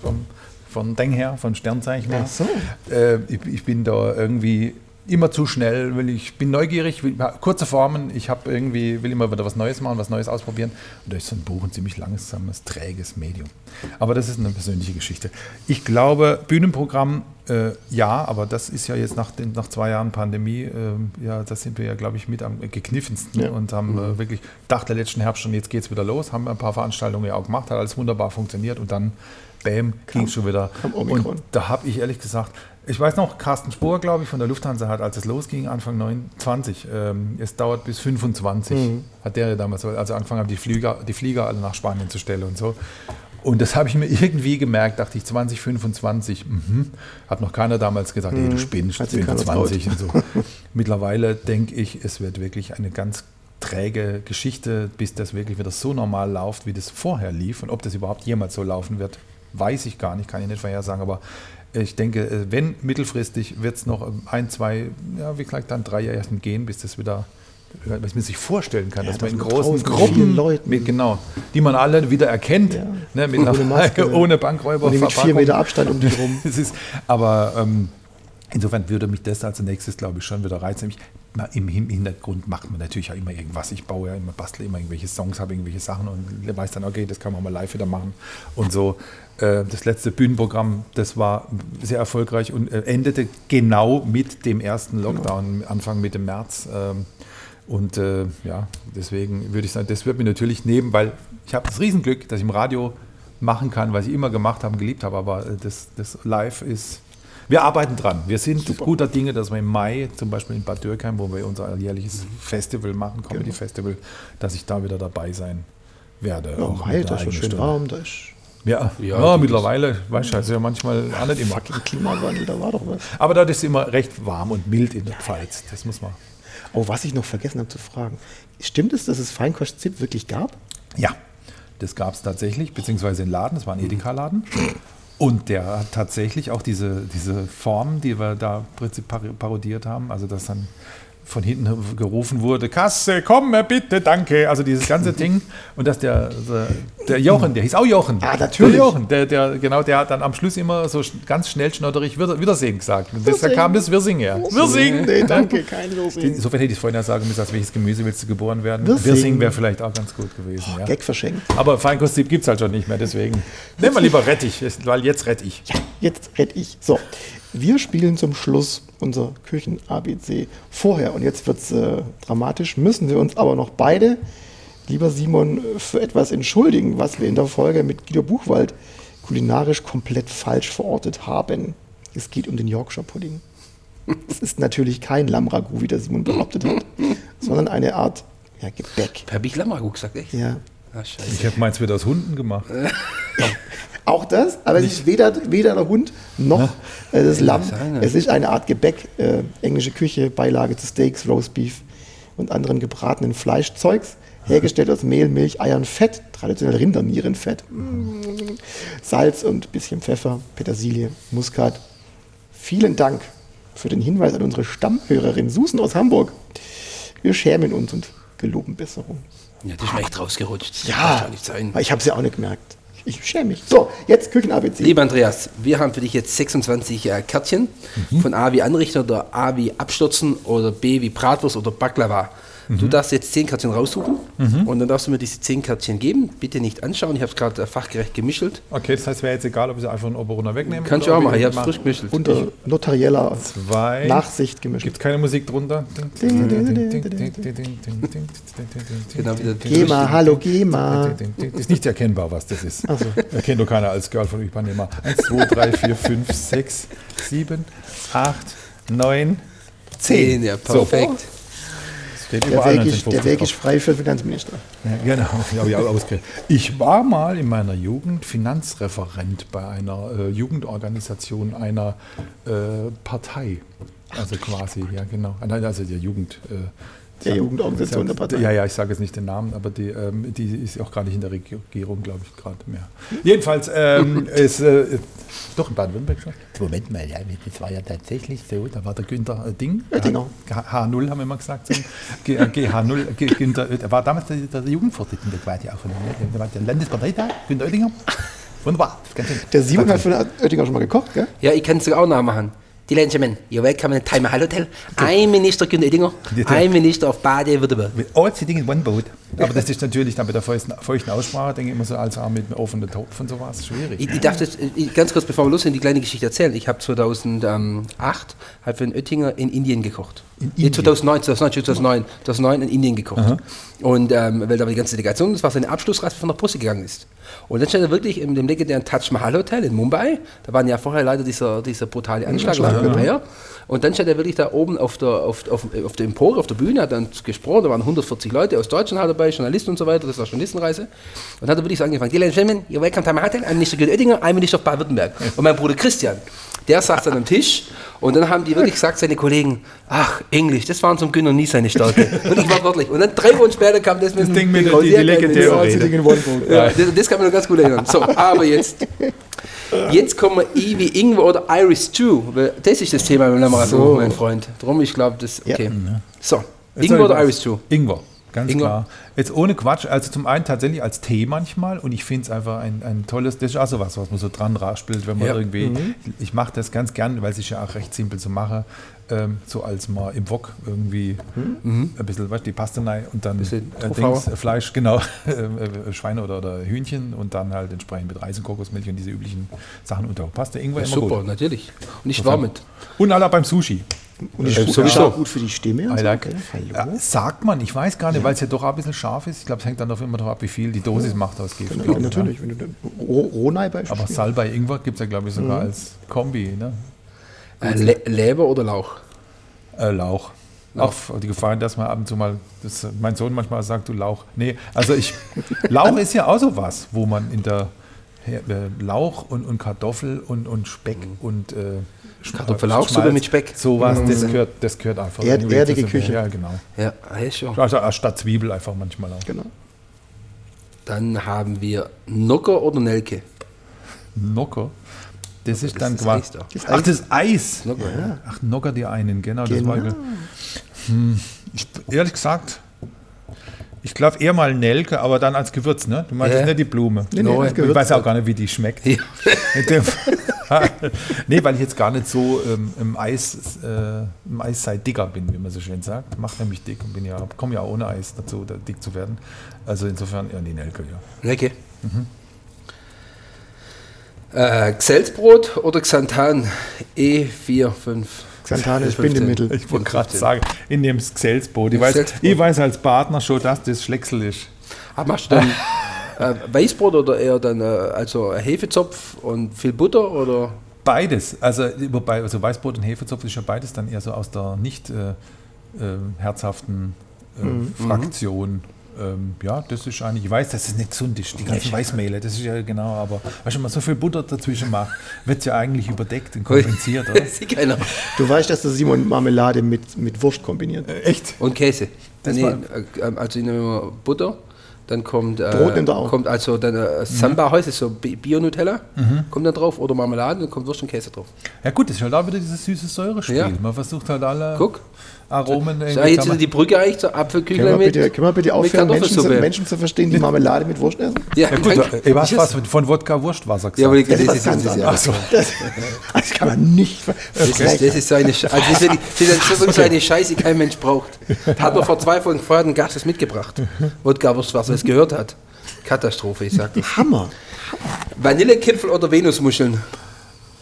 vom, von Ding her, von Sternzeichen her. Ach so. Äh, ich, ich bin da irgendwie immer zu schnell, will ich bin neugierig, will, kurze Formen, ich habe irgendwie will immer wieder was Neues machen, was Neues ausprobieren und da ist so ein Buch ein ziemlich langsames, träges Medium. Aber das ist eine persönliche Geschichte. Ich glaube, Bühnenprogramm äh, ja, aber das ist ja jetzt nach, den, nach zwei Jahren Pandemie, äh, ja, da sind wir ja, glaube ich, mit am gekniffensten Ja. und haben äh, wirklich dachte letzten Herbst schon, jetzt geht's wieder los, haben ein paar Veranstaltungen ja auch gemacht, hat alles wunderbar funktioniert und dann, bam, ging schon wieder. Und da habe ich ehrlich gesagt, ich weiß noch, Carsten Spohr, glaube ich, von der Lufthansa hat, als es losging, Anfang 29, ähm, es dauert bis 25, hat der ja damals, also angefangen haben, die Flieger, die Flieger alle nach Spanien zu stellen und so. Und das habe ich mir irgendwie gemerkt, dachte ich, 2025, mhm. hat noch keiner damals gesagt, hey, du spinnst, sich keiner 25 und so. Mittlerweile denke ich, es wird wirklich eine ganz träge Geschichte, bis das wirklich wieder so normal läuft, wie das vorher lief. Und ob das überhaupt jemals so laufen wird, weiß ich gar nicht, kann ich nicht vorhersagen. Aber ich denke, äh, wenn mittelfristig wird es noch ein, zwei, ja, wie gesagt, dann drei Jahre gehen, bis das wieder, was man sich vorstellen kann, Ja, dass man in das großen Gruppen, Leuten. mit, genau, die man alle wieder erkennt, Ja. ne, mit Ohne Maske, Maske, ohne Bankräuber, Und mit vier. Meter Abstand um dich rum. Ist, aber ähm, insofern würde mich das als nächstes, glaube ich, schon wieder reizen. Ich, na, Im Hin- Hintergrund macht man natürlich auch immer irgendwas. Ich baue ja immer, bastle immer irgendwelche Songs, habe irgendwelche Sachen und weiß dann, okay, das kann man mal live wieder machen. Und so, äh, das letzte Bühnenprogramm, das war sehr erfolgreich und äh, endete genau mit dem ersten Lockdown, Anfang Mitte März. Ähm, und äh, ja, deswegen würde ich sagen, das wird mir natürlich nehmen, weil ich habe das Riesenglück, dass ich im Radio machen kann, was ich immer gemacht habe und geliebt habe. Aber das, das Live ist. Wir arbeiten dran. Wir sind guter Dinge, dass wir im Mai zum Beispiel in Bad Dürkheim, wo wir unser jährliches Festival machen, Comedy Festival, dass ich da wieder dabei sein werde. Ja, Auch Mai, da ist ja eigenen schön warm, da ist Ja, Ja, ja, mittlerweile, weißt du, also ja manchmal auch nicht immer. fucking Klimawandel, da war doch was. Aber da ist es immer recht warm und mild in der Pfalz. Das muss man. Oh, was ich noch vergessen habe zu fragen. Stimmt es, dass es Feinkost-Zip wirklich gab? Ja, das gab es tatsächlich, beziehungsweise den Laden, das war ein Edeka-Laden. Und der hat tatsächlich auch diese, diese Form, die wir da parodiert haben, also dass dann von hinten gerufen wurde, Kasse, komm bitte, danke. Also dieses ganze Ding. Und dass der, der, der Jochen, der hieß auch Jochen. Ah, natürlich. Der Jochen, der, der, genau, der hat dann am Schluss immer so ganz schnell schnodderig Wieder- Wiedersehen gesagt. Und Wirsing. kam das Wirsing her. Wirsing! Nee, danke, kein Wirsing. Insofern hätte ich vorhin ja sagen müssen, als welches Gemüse willst du geboren werden. Wirsing. Wirsing wäre vielleicht auch ganz gut gewesen. ja. Gag verschenkt. Aber Feinkostip gibt es halt schon nicht mehr, deswegen nehmen wir lieber Rettich, weil jetzt rette ich. Ja, jetzt rette ich. So, wir spielen zum Schluss unser Küchen-ABC. Vorher, und jetzt wird es äh, dramatisch, müssen wir uns aber noch beide, lieber Simon, für etwas entschuldigen, was wir in der Folge mit Guido Buchwald kulinarisch komplett falsch verortet haben. Es geht um den Yorkshire Pudding. Es ist natürlich kein Lammragout, wie der Simon behauptet hat, sondern eine Art ja, Gebäck. Hab ich Lammergut gesagt, echt? Ja. Ah, scheiße. Ich habe meins wieder aus Hunden gemacht. Auch das, aber es ist weder, weder der Hund noch äh, das Lamm. ja. Es ist eine Art Gebäck, äh, englische Küche, Beilage zu Steaks, Roastbeef und anderen gebratenen Fleischzeugs. Hergestellt aus Mehl, Milch, Eiern, Fett, traditionell Rindernierenfett, Salz und bisschen Pfeffer, Petersilie, Muskat. Vielen Dank für den Hinweis an unsere Stammhörerin Susan aus Hamburg. Wir schämen uns und geloben Besserung. Ja, das ist mir echt rausgerutscht. Das Ja, kann nicht sein. ich habe es ja auch nicht gemerkt. Ich schäme mich. So, jetzt Küchen-ABC. Lieber Andreas, wir haben für dich jetzt 26 äh, Kärtchen von A wie Anrichter oder A wie Abstürzen oder B wie Bratwurst oder Baklava. Du darfst jetzt 10 Kärtchen raussuchen und dann darfst du mir diese 10 Kärtchen geben. Bitte nicht anschauen, ich habe es gerade äh, fachgerecht gemischelt. Okay, das heißt, wäre jetzt egal, ob ich sie einfach einen Oberrunner wegnehme. Kannst du auch machen, ich habe es frisch gemischelt. Unter notarieller Zwei. Nachsicht gemischt. Gibt es keine Musik drunter? Genau, wieder GEMA, hallo GEMA. Ist nicht erkennbar, was das ist. Ach so. Erkennt doch keiner als Girl von Ipanema. 1, 2, 3, 4, 5, 6, 7, 8, 9, 10, 10. ja, perfekt. So, Der überall Weg, ist, der 1950 Weg ist frei für den Finanzminister. Ja, genau, ich habe ich auch ausgekriegt. Ich war mal in meiner Jugend Finanzreferent bei einer äh, Jugendorganisation einer äh, Partei. Also quasi, ja genau. Also der Jugend. Äh, Der Jugendorganisation der Partei. Ja, ja, ich sage jetzt nicht den Namen, aber die, ähm, die ist auch gar nicht in der Regierung, glaube ich, gerade mehr. Jedenfalls ähm, ist äh, doch in Baden-Württemberg schon. Moment mal, ja, das war ja tatsächlich so, da war der Günther äh, Ding. Oettinger. H0 haben wir immer gesagt. So. G, äh, GH0, G, Günther, Oet- er war damals der, der Jugendvorsitzende quasi auch von der, der, war der Landesparteitag, Günther Oettinger. Wunderbar. Der Simon hat von Oettinger schon mal gekocht, gell? Ja, ich kann es sogar auch nachmachen. Die Gentlemen, you're welcome in Time Mahal Hotel. Ein Minister Günter Oettinger, ein Minister auf Baden-Württemberg. With all sitting in one boat. Aber das ist natürlich dann bei der feuchten, feuchten Aussprache, denke ich immer so als auch mit einem offenen Topf und sowas, schwierig. Ich, ich darf das, ich, ganz kurz, bevor wir losgehen, die kleine Geschichte erzählen. Ich habe 2008 halt für den Oettinger in Indien gekocht. In Nee, Indien? 2009, 2009, 2009, 2009 in Indien gekocht. Und ähm, weil da die ganze Delegation, das war seine Abschlussreise, von nach Brüssel gegangen ist. Und dann stand er wirklich in dem legendären Taj Mahal Hotel in Mumbai. Da waren ja vorher leider dieser, dieser brutale Anschlag Anschlag, war Europäer. Und dann stand er wirklich da oben auf der, auf, auf, auf der Empore, auf der Bühne, hat dann gesprochen, da waren 140 Leute aus Deutschland dabei, Journalisten und so weiter, das war Journalistenreise. Und hat er wirklich so angefangen, die Ladies and Gentlemen, you're welcome to my hotel, I'm Minister Günther Oettinger, I'm Minister of Baden-Württemberg. Und mein Bruder Christian, der saß dann am Tisch und dann haben die wirklich gesagt, seine Kollegen, ach, Englisch, das waren zum Günther nie seine Stärke. Und ich war wörtlich. Und dann drei Wochen später kam das mit Das dem Ding mit der- die- die das kann man noch ganz gut erinnern. So, aber jetzt, jetzt kommen wir I wie Ingwer oder Iris Stew. weil Das ist das Thema beim Lamarathon, So. mein Freund. Drum, ich glaube, das, Ja. okay. So, Jetzt Ingwer oder Iris Stew? Ingwer, ganz Ingwer. klar. Jetzt ohne Quatsch, also zum einen tatsächlich als Tee manchmal und ich finde es einfach ein, ein tolles, das ist auch so was, was man so dran raspelt, wenn man Ja. irgendwie, ich mache das ganz gern, weil es ist ja auch recht simpel zu machen, ähm, so als mal im Wok irgendwie ein bisschen, weißt du, die Paste rein und dann äh. Dings, äh, Fleisch, genau, äh, äh, Schweine oder, oder Hühnchen und dann halt entsprechend mit Reis und Kokosmilch und diese üblichen Sachen auch Paste, Ingwer Ja, immer super, gut. natürlich. Und ich war mit. Und alle beim Sushi. Und ich Ja, ja, sowieso. gut für die Stimme. so, like. Ja, sagt man, ich weiß gar nicht, weil es ja doch auch ein bisschen scharf ist. Ich glaube, es hängt dann doch immer darauf ab, wie viel die Dosis macht aus Gift. Ja, ich, natürlich. Wenn du den Ro- Rohnei beispielsweise. Aber Salbei Ingwer gibt es ja, glaube ich, sogar als Kombi. Ne? Äh, Le Leber oder Lauch? Äh, Lauch. Auch die Gefahr, dass man ab und zu mal, das, mein Sohn manchmal sagt, du Lauch. Nee, also ich, Lauch ist ja auch so was, wo man in der äh, Lauch und, und Kartoffel und, und Speck und äh, Sch- Kartoffellauchsuppe Schmalz, mit Speck. Sowas, das, gehört, das gehört einfach. Erd- erdige. Küche. Ja, genau. Ja, heißt schon. Also statt Zwiebel einfach manchmal auch. Genau. Dann haben wir Nocker oder Nelke. Nocker. Das ist das dann ist das quasi. Da. Das Ach, Eis. das Eis. Nocker, ja. Ach, Nocker die einen, genau. Das Genau. war ich, hm, ich, ehrlich gesagt, ich glaube eher mal Nelke, aber dann als Gewürz, ne? Du meinst Ja. nicht die Blume. Nee, No, ich Gewürz. weiß auch gar nicht, wie die schmeckt. Ja. Nee, weil ich jetzt gar nicht so ähm, im Eis, äh, im Eis sei dicker bin, wie man so schön sagt. Macht nämlich dick und bin ja, komme ja ohne Eis dazu, da dick zu werden. Also insofern eher die Nelke, ja. Nelke. Äh, Xelzbrot oder Xanthan? E45. Xanthan ist Bindemittel. Ich wollte gerade sagen, in dem Xelsboot. Ich weiß, Xelsbrot. ich weiß als Partner schon, dass das Schlecksel ist. Ah, machst du dann äh, Weißbrot oder eher dann äh, also Hefezopf und viel Butter oder? Beides. Also, wobei, also Weißbrot und Hefezopf ist ja beides dann eher so aus der nicht äh, äh, herzhaften äh, Mhm. Fraktion. Ähm, ja, das ist eigentlich, ich weiß, dass es nicht gesund ist, die ganzen Weißmehle, das ist ja genau, aber weißt du, wenn man so viel Butter dazwischen macht, wird es ja eigentlich überdeckt und kompensiert, oder? Keiner. Du weißt, dass der Simon Marmelade mit, mit Wurst kombiniert. Echt? Und Käse. Das nee, war- äh, also ich nehme immer Butter, dann kommt, äh, Brot nimmt er auch. kommt also dann äh, Samba Häuse, so Bi- Bio-Nutella, kommt dann drauf, oder Marmelade, dann kommt Wurst und Käse drauf. Ja gut, das ist halt auch wieder dieses süße Säurespiel. Ja. Man versucht halt alle Guck. Aromen So, irgendwie jetzt zusammen- ist die Brücke eigentlich zur Können wir, Apfelküchlein mit, bitte, können wir bitte aufhören, Menschen zu. Menschen zu verstehen, die Marmelade mit Wurst essen? Ja, Ja gut, äh, was, Ich was ess- von Wodka Wurstwasser gesagt. Ja, aber die- Das ist Das was ist- ganz das anderes. Das, das kann man nicht Das ist, das ist so eine, also das ist, das so Scheiße, die kein Mensch braucht. Hat mir vor zwei Folgen vorher ein Gast das mitgebracht. Wodka Wurstwasser, es gehört hat. Katastrophe, ich sag dir. Hammer. Vanillekipfel oder Venusmuscheln?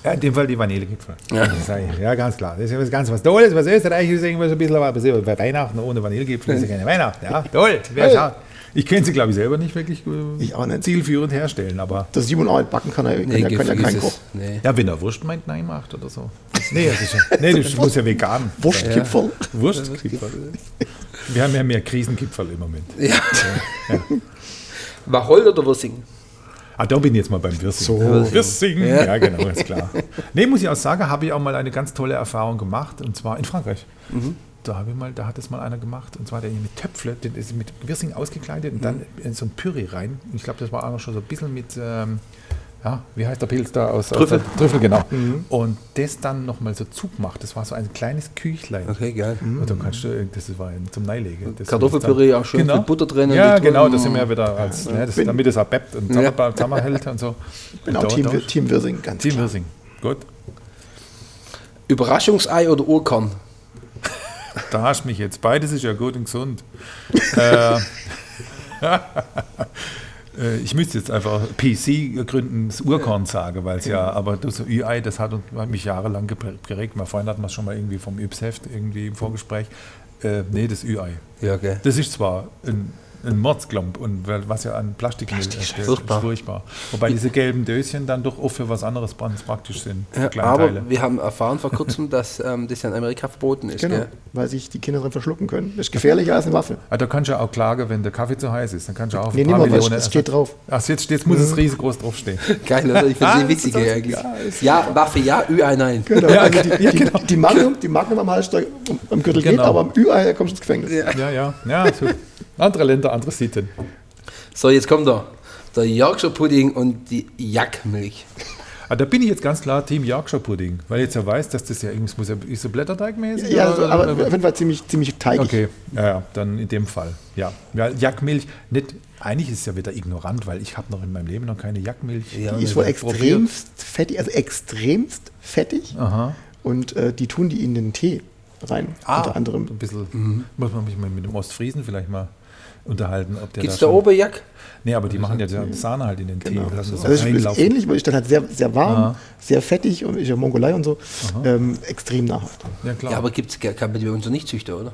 Ja, in dem Fall die Vanillegipfel. Ja. Das. Ja, ganz klar. Das ist ja was ganz was Tolles. Was Österreich ist irgendwas ein bisschen, aber bei Weihnachten ohne Vanillegipfel ist ja keine Weihnachten. Ja, toll. Wer schaut. Ich könnte sie, glaube ich, selber nicht wirklich äh, Ich auch nicht. zielführend herstellen, aber Der Simon auch nicht backen kann, er, kann, ja, kann ja kein. Koch. Nee. ja, wenn er Wurst meint, nein macht oder so. Nee, das, ist ja, nee, das muss ja vegan. Wurstkipferl. Wurstkipferl. Wir haben ja mehr Krisenkipferl im Moment. Ja. Wacholder oder Würsing? Ah, da bin ich jetzt mal beim Wirsing. So. Wirsing, Ja. ja. genau, ist klar. Nee, muss ich auch sagen, habe ich auch mal eine ganz tolle Erfahrung gemacht, und zwar in Frankreich. Da habe ich mal, da hat es mal einer gemacht, und zwar der mit Töpfle, den ist mit Wirsing ausgekleidet und dann in so ein Püree rein. Und Ich glaube, das war auch noch schon so ein bisschen mit, ähm, ja, wie heißt der Pilz da aus? Trüffel. Aus der, Trüffel, genau. Und das dann nochmal so zugemacht. Das war so ein kleines Küchlein. Okay, geil. Und da kannst du, das war ein- zum Neilegen. Kartoffelpüree auch schön mit Butter drin und Ja, genau, das sind wir ja wieder als, ne, das, Bin- damit es auch beppt und Ja. zusammen- zusammenhält und so. Bin auch Da- Team, Wir- Team Wirsing, ganz Team klar. Wirsing. Gut. Überraschungsei oder Urkorn? Da hast du mich jetzt. Beides ist ja gut und gesund. äh, ich müsste jetzt einfach PC gründen, das Urkorn sagen, weil es ja, aber das Ü-Ei, das hat, mich jahrelang geprägt. Mein Freund hat mir schon mal irgendwie vom Yps-Heft irgendwie im Vorgespräch. Äh, nee, das Ü-Ei. Ja, gell. Das ist zwar ein, ein Mordsklump und was ja an Plastikmüll entsteht, furchtbar. ist furchtbar. Wobei diese gelben Döschen dann doch oft für was anderes ganz praktisch sind. für Ja, aber Teile. wir haben erfahren vor kurzem, dass ähm, das ja in Amerika verboten ist. Genau, Gell? weil sich die Kinder drin verschlucken können. Das ist gefährlicher als eine Waffe. Ah, da kannst du ja auch klagen, wenn der Kaffee zu heiß ist. Dann kannst du auch auf Nee, paar Millionen. es steht drauf. Ach, jetzt, jetzt muss es riesengroß draufstehen. Geil, oder? Ich finde Ah, sie witzig ist eigentlich. ja, Ja, Waffe ja, Ü-Ei nein. Genau, Ja, also die, ja, die, genau. die, Magnum, die Magnum am Hals, am Gürtel geht, Genau. aber am Ü-Ei kommst du ins Gefängnis. Ja, ja. ja so. Andere Länder, andere Sitten. So, jetzt kommt er. Der Yorkshire Pudding und die Jackmilch. Ah, da bin ich jetzt ganz klar Team Yorkshire Pudding, weil ich jetzt ja weiß, dass das ja irgendwas muss ja, ist so Blätterteigmäßig. Ja, oder- so, aber auf jeden Fall ziemlich, ziemlich teigig. Okay, ja, ja, dann in dem Fall. Ja, ja Jackmilch, nicht, eigentlich ist es ja wieder ignorant, weil ich habe noch in meinem Leben noch keine Jackmilch. Ja, Die ist wohl probiert. extremst fettig, also extremst fettig. Aha. Und äh, die tun die in den Tee rein, unter anderem. Ein bisschen, muss man mich mal mit dem Ostfriesen vielleicht mal unterhalten. Ob der Gibt's da da schon- oben Jack? Nee, aber die machen ja die Sahne halt in den Tee. Genau. lassen das Also ist reinlaufen. ähnlich, weil ich dann halt sehr, sehr warm, Aha. sehr fettig und ich ja Mongolei und so, ähm, extrem nahrhaft. Ja, klar. Ja, aber gibt's, kann man die bei uns nicht züchten, oder?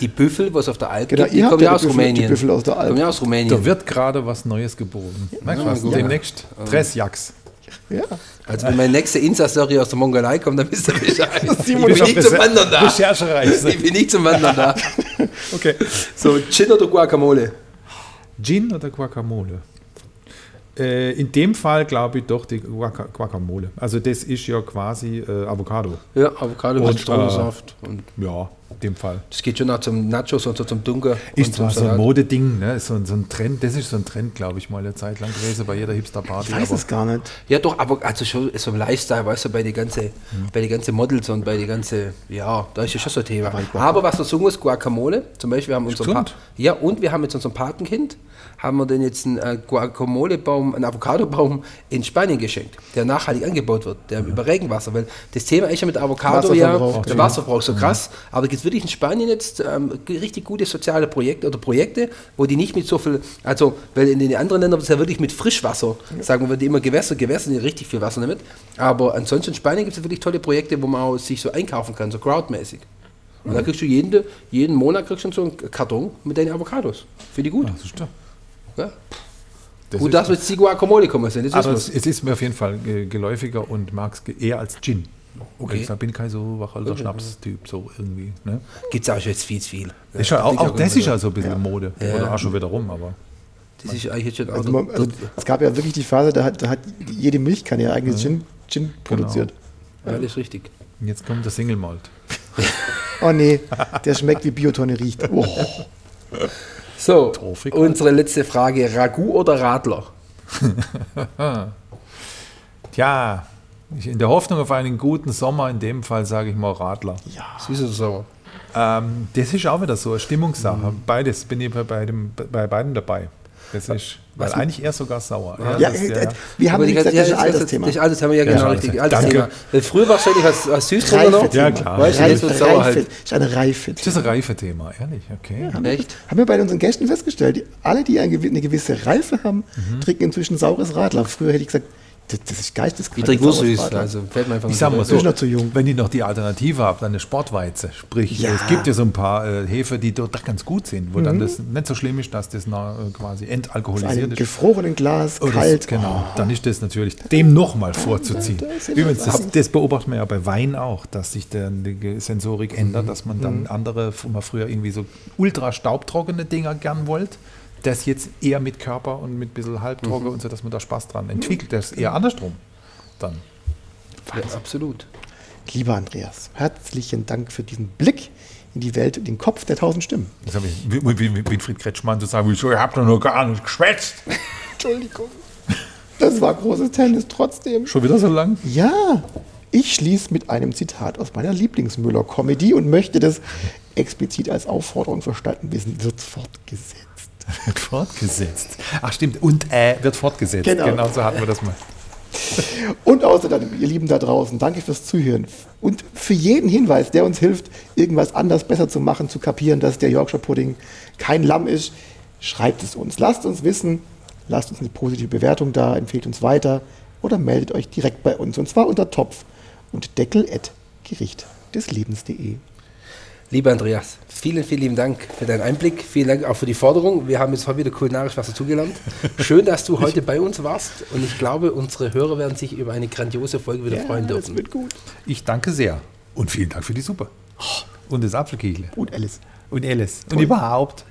Die Büffel, was auf der Alp Genau, gibt, die kommen ja ja die aus Büffel- die Rumänien. Büffel aus der Alp. Kommen ja aus Rumänien. da wird gerade was Neues geboren. Merkst du was? Demnächst. Tres Jacks. Ja. Also wenn meine nächste Insta-Story aus der Mongolei kommt, dann wisst ihr Bescheid. Ich bin nicht zum Wandern da. Recherchereich. Ich bin nicht zum Wandern da. Okay. So, Gin oder Guacamole? Gin oder Guacamole? Äh, in dem Fall glaube ich doch die Guaca Guacamole. Also das ist ja quasi äh, Avocado. Ja, Avocado mit Und, Zitronensaft. Und Ja, in dem Fall. das geht schon auch zum Nachos und so zum Dunkel. Ist zwar so ein. Modeding, ne? so, ein- so ein Trend, das ist so ein Trend, glaube ich, mal eine Zeit lang gewesen bei jeder Hipster-Party. Ich weiß es gar nicht. Ja, doch, aber also schon so im Lifestyle, weißt du, bei den ganzen bei die ganze Models und bei die ganze, ja, da ist ja schon so ein Thema. Aber was wir sagen muss, Guacamole, zum Beispiel, wir haben unseren gesund. Ja, und wir haben jetzt unserem Patenkind, haben wir denn jetzt einen äh, Guacamole-Baum, einen Avocado-Baum in Spanien geschenkt, der nachhaltig angebaut wird, der über Regenwasser, weil das Thema ist ja mit Avocado ja, Wasserverbrauch, der ja. Wasserverbrauch so krass, aber es wirklich in Spanien jetzt ähm, richtig gute soziale Projekte oder Projekte, wo die nicht mit so viel, also, weil in den anderen Ländern ist ja wirklich mit Frischwasser, sagen wir, die immer Gewässer, Gewässer, die richtig viel Wasser damit, aber ansonsten in Spanien gibt es wirklich tolle Projekte, wo man auch sich so einkaufen kann, so crowdmäßig. Und da kriegst du jeden, jeden Monat kriegst du so einen Karton mit deinen Avocados. Finde ich gut. Ja, das ist Ja. das Gut, dass wir jetzt die Guacamole kommen sind. Das Aber ist es, es ist mir auf jeden Fall äh, geläufiger und mag es eher als Gin. Okay. Ich bin kein so wacholder Schnaps-Typ, so irgendwie. Ne? Gibt es auch schon jetzt viel zu viel. Ist ja, auch, auch das ist ja so ein bisschen Mode. Ja. Oder auch schon wieder rum, aber. Das ist eigentlich jetzt schon Also, man, also, es gab ja wirklich die Phase, da hat, da hat jede Milchkanne ihr eigenes Gin, Gin Genau. produziert. ja, das ist richtig. Jetzt kommt der Single Malt. Oh nee, der schmeckt wie Biotonne riecht. Oh. So, Torfig unsere letzte Frage: Ragout oder Radler? Tja, ich, in der Hoffnung auf einen guten Sommer, in dem Fall sage ich mal Radler. Das ist so. Ähm, das ist auch wieder so eine Stimmungssache. Mhm. Beides bin ich bei, beidem, bei beiden dabei. Das ist, weil eigentlich eher sogar sauer. Ja, das ist, äh, wir haben gesagt, das ist ja, ein altes das- Thema. Das ist altes Thema, ja, genau, richtig. Thema. Altes Danke. Thema. Früher wahrscheinlich als, als süß drunter noch. Ja, klar. Weißt Reife, jetzt wird sauer Reife, halt. ist eine Reife. Das ist ein Reifethema, ehrlich, okay. Echt? Haben wir bei unseren Gästen festgestellt, die, alle, die eine gewisse Reife haben, Mhm. trinken inzwischen saures Radler. Früher hätte ich gesagt, das, das ist geisteskrank. Ich süß, also fällt mir einfach Ich sag mal so, noch zu jung. wenn ihr noch die Alternative habt, dann eine Sportweize. Sprich, Ja. es gibt ja so ein paar äh, Hefe, die dort ganz gut sind, wo Mhm. dann das nicht so schlimm ist, dass das noch, äh, quasi entalkoholisiert ist. gefrorenen Glas, Oder kalt. so, genau, dann ist das natürlich dem nochmal vorzuziehen. da ist ja Übrigens, das, das beobachtet man ja bei Wein auch, dass sich dann die Sensorik ändert, dass man dann andere, wo man früher irgendwie so ultra staubtrockene Dinger gern wollte, das jetzt eher mit Körper und mit ein bisschen halbtrocken und so, dass man da Spaß dran entwickelt. Das eher andersrum dann. Ja, absolut. Lieber Andreas, herzlichen Dank für diesen Blick in die Welt, in den Kopf der tausend Stimmen. Das habe ich wie Winfried Kretschmann zu sagen, wieso, ihr habt doch noch gar nicht geschwätzt. Entschuldigung. Das war großes Tennis trotzdem. Schon wieder so lang? Ja, ich schließe mit einem Zitat aus meiner Lieblingsmüller-Comedy und möchte das explizit als Aufforderung verstanden wissen. Wird fortgesetzt. Wird fortgesetzt. Ach stimmt, und äh, wird fortgesetzt. Genau. genau so hatten wir das mal. Und außerdem, ihr Lieben da draußen, danke fürs Zuhören. Und für jeden Hinweis, der uns hilft, irgendwas anders besser zu machen, zu kapieren, dass der Yorkshire Pudding kein Lamm ist, schreibt es uns. Lasst uns wissen, lasst uns eine positive Bewertung da, empfehlt uns weiter oder meldet euch direkt bei uns. Und zwar unter Topf und Deckel at Gericht des Lebens.de. Lieber Andreas, vielen, vielen lieben Dank für deinen Einblick. Vielen Dank auch für die Forderung. Wir haben jetzt heute wieder kulinarisch was dazugelernt. Schön, dass du heute bei uns warst. Und ich glaube, unsere Hörer werden sich über eine grandiose Folge wieder freuen das dürfen. wird gut. Ich danke sehr. Und vielen Dank für die Suppe. Und das Apfelkichle. Und Alice. Und Alice. Und überhaupt.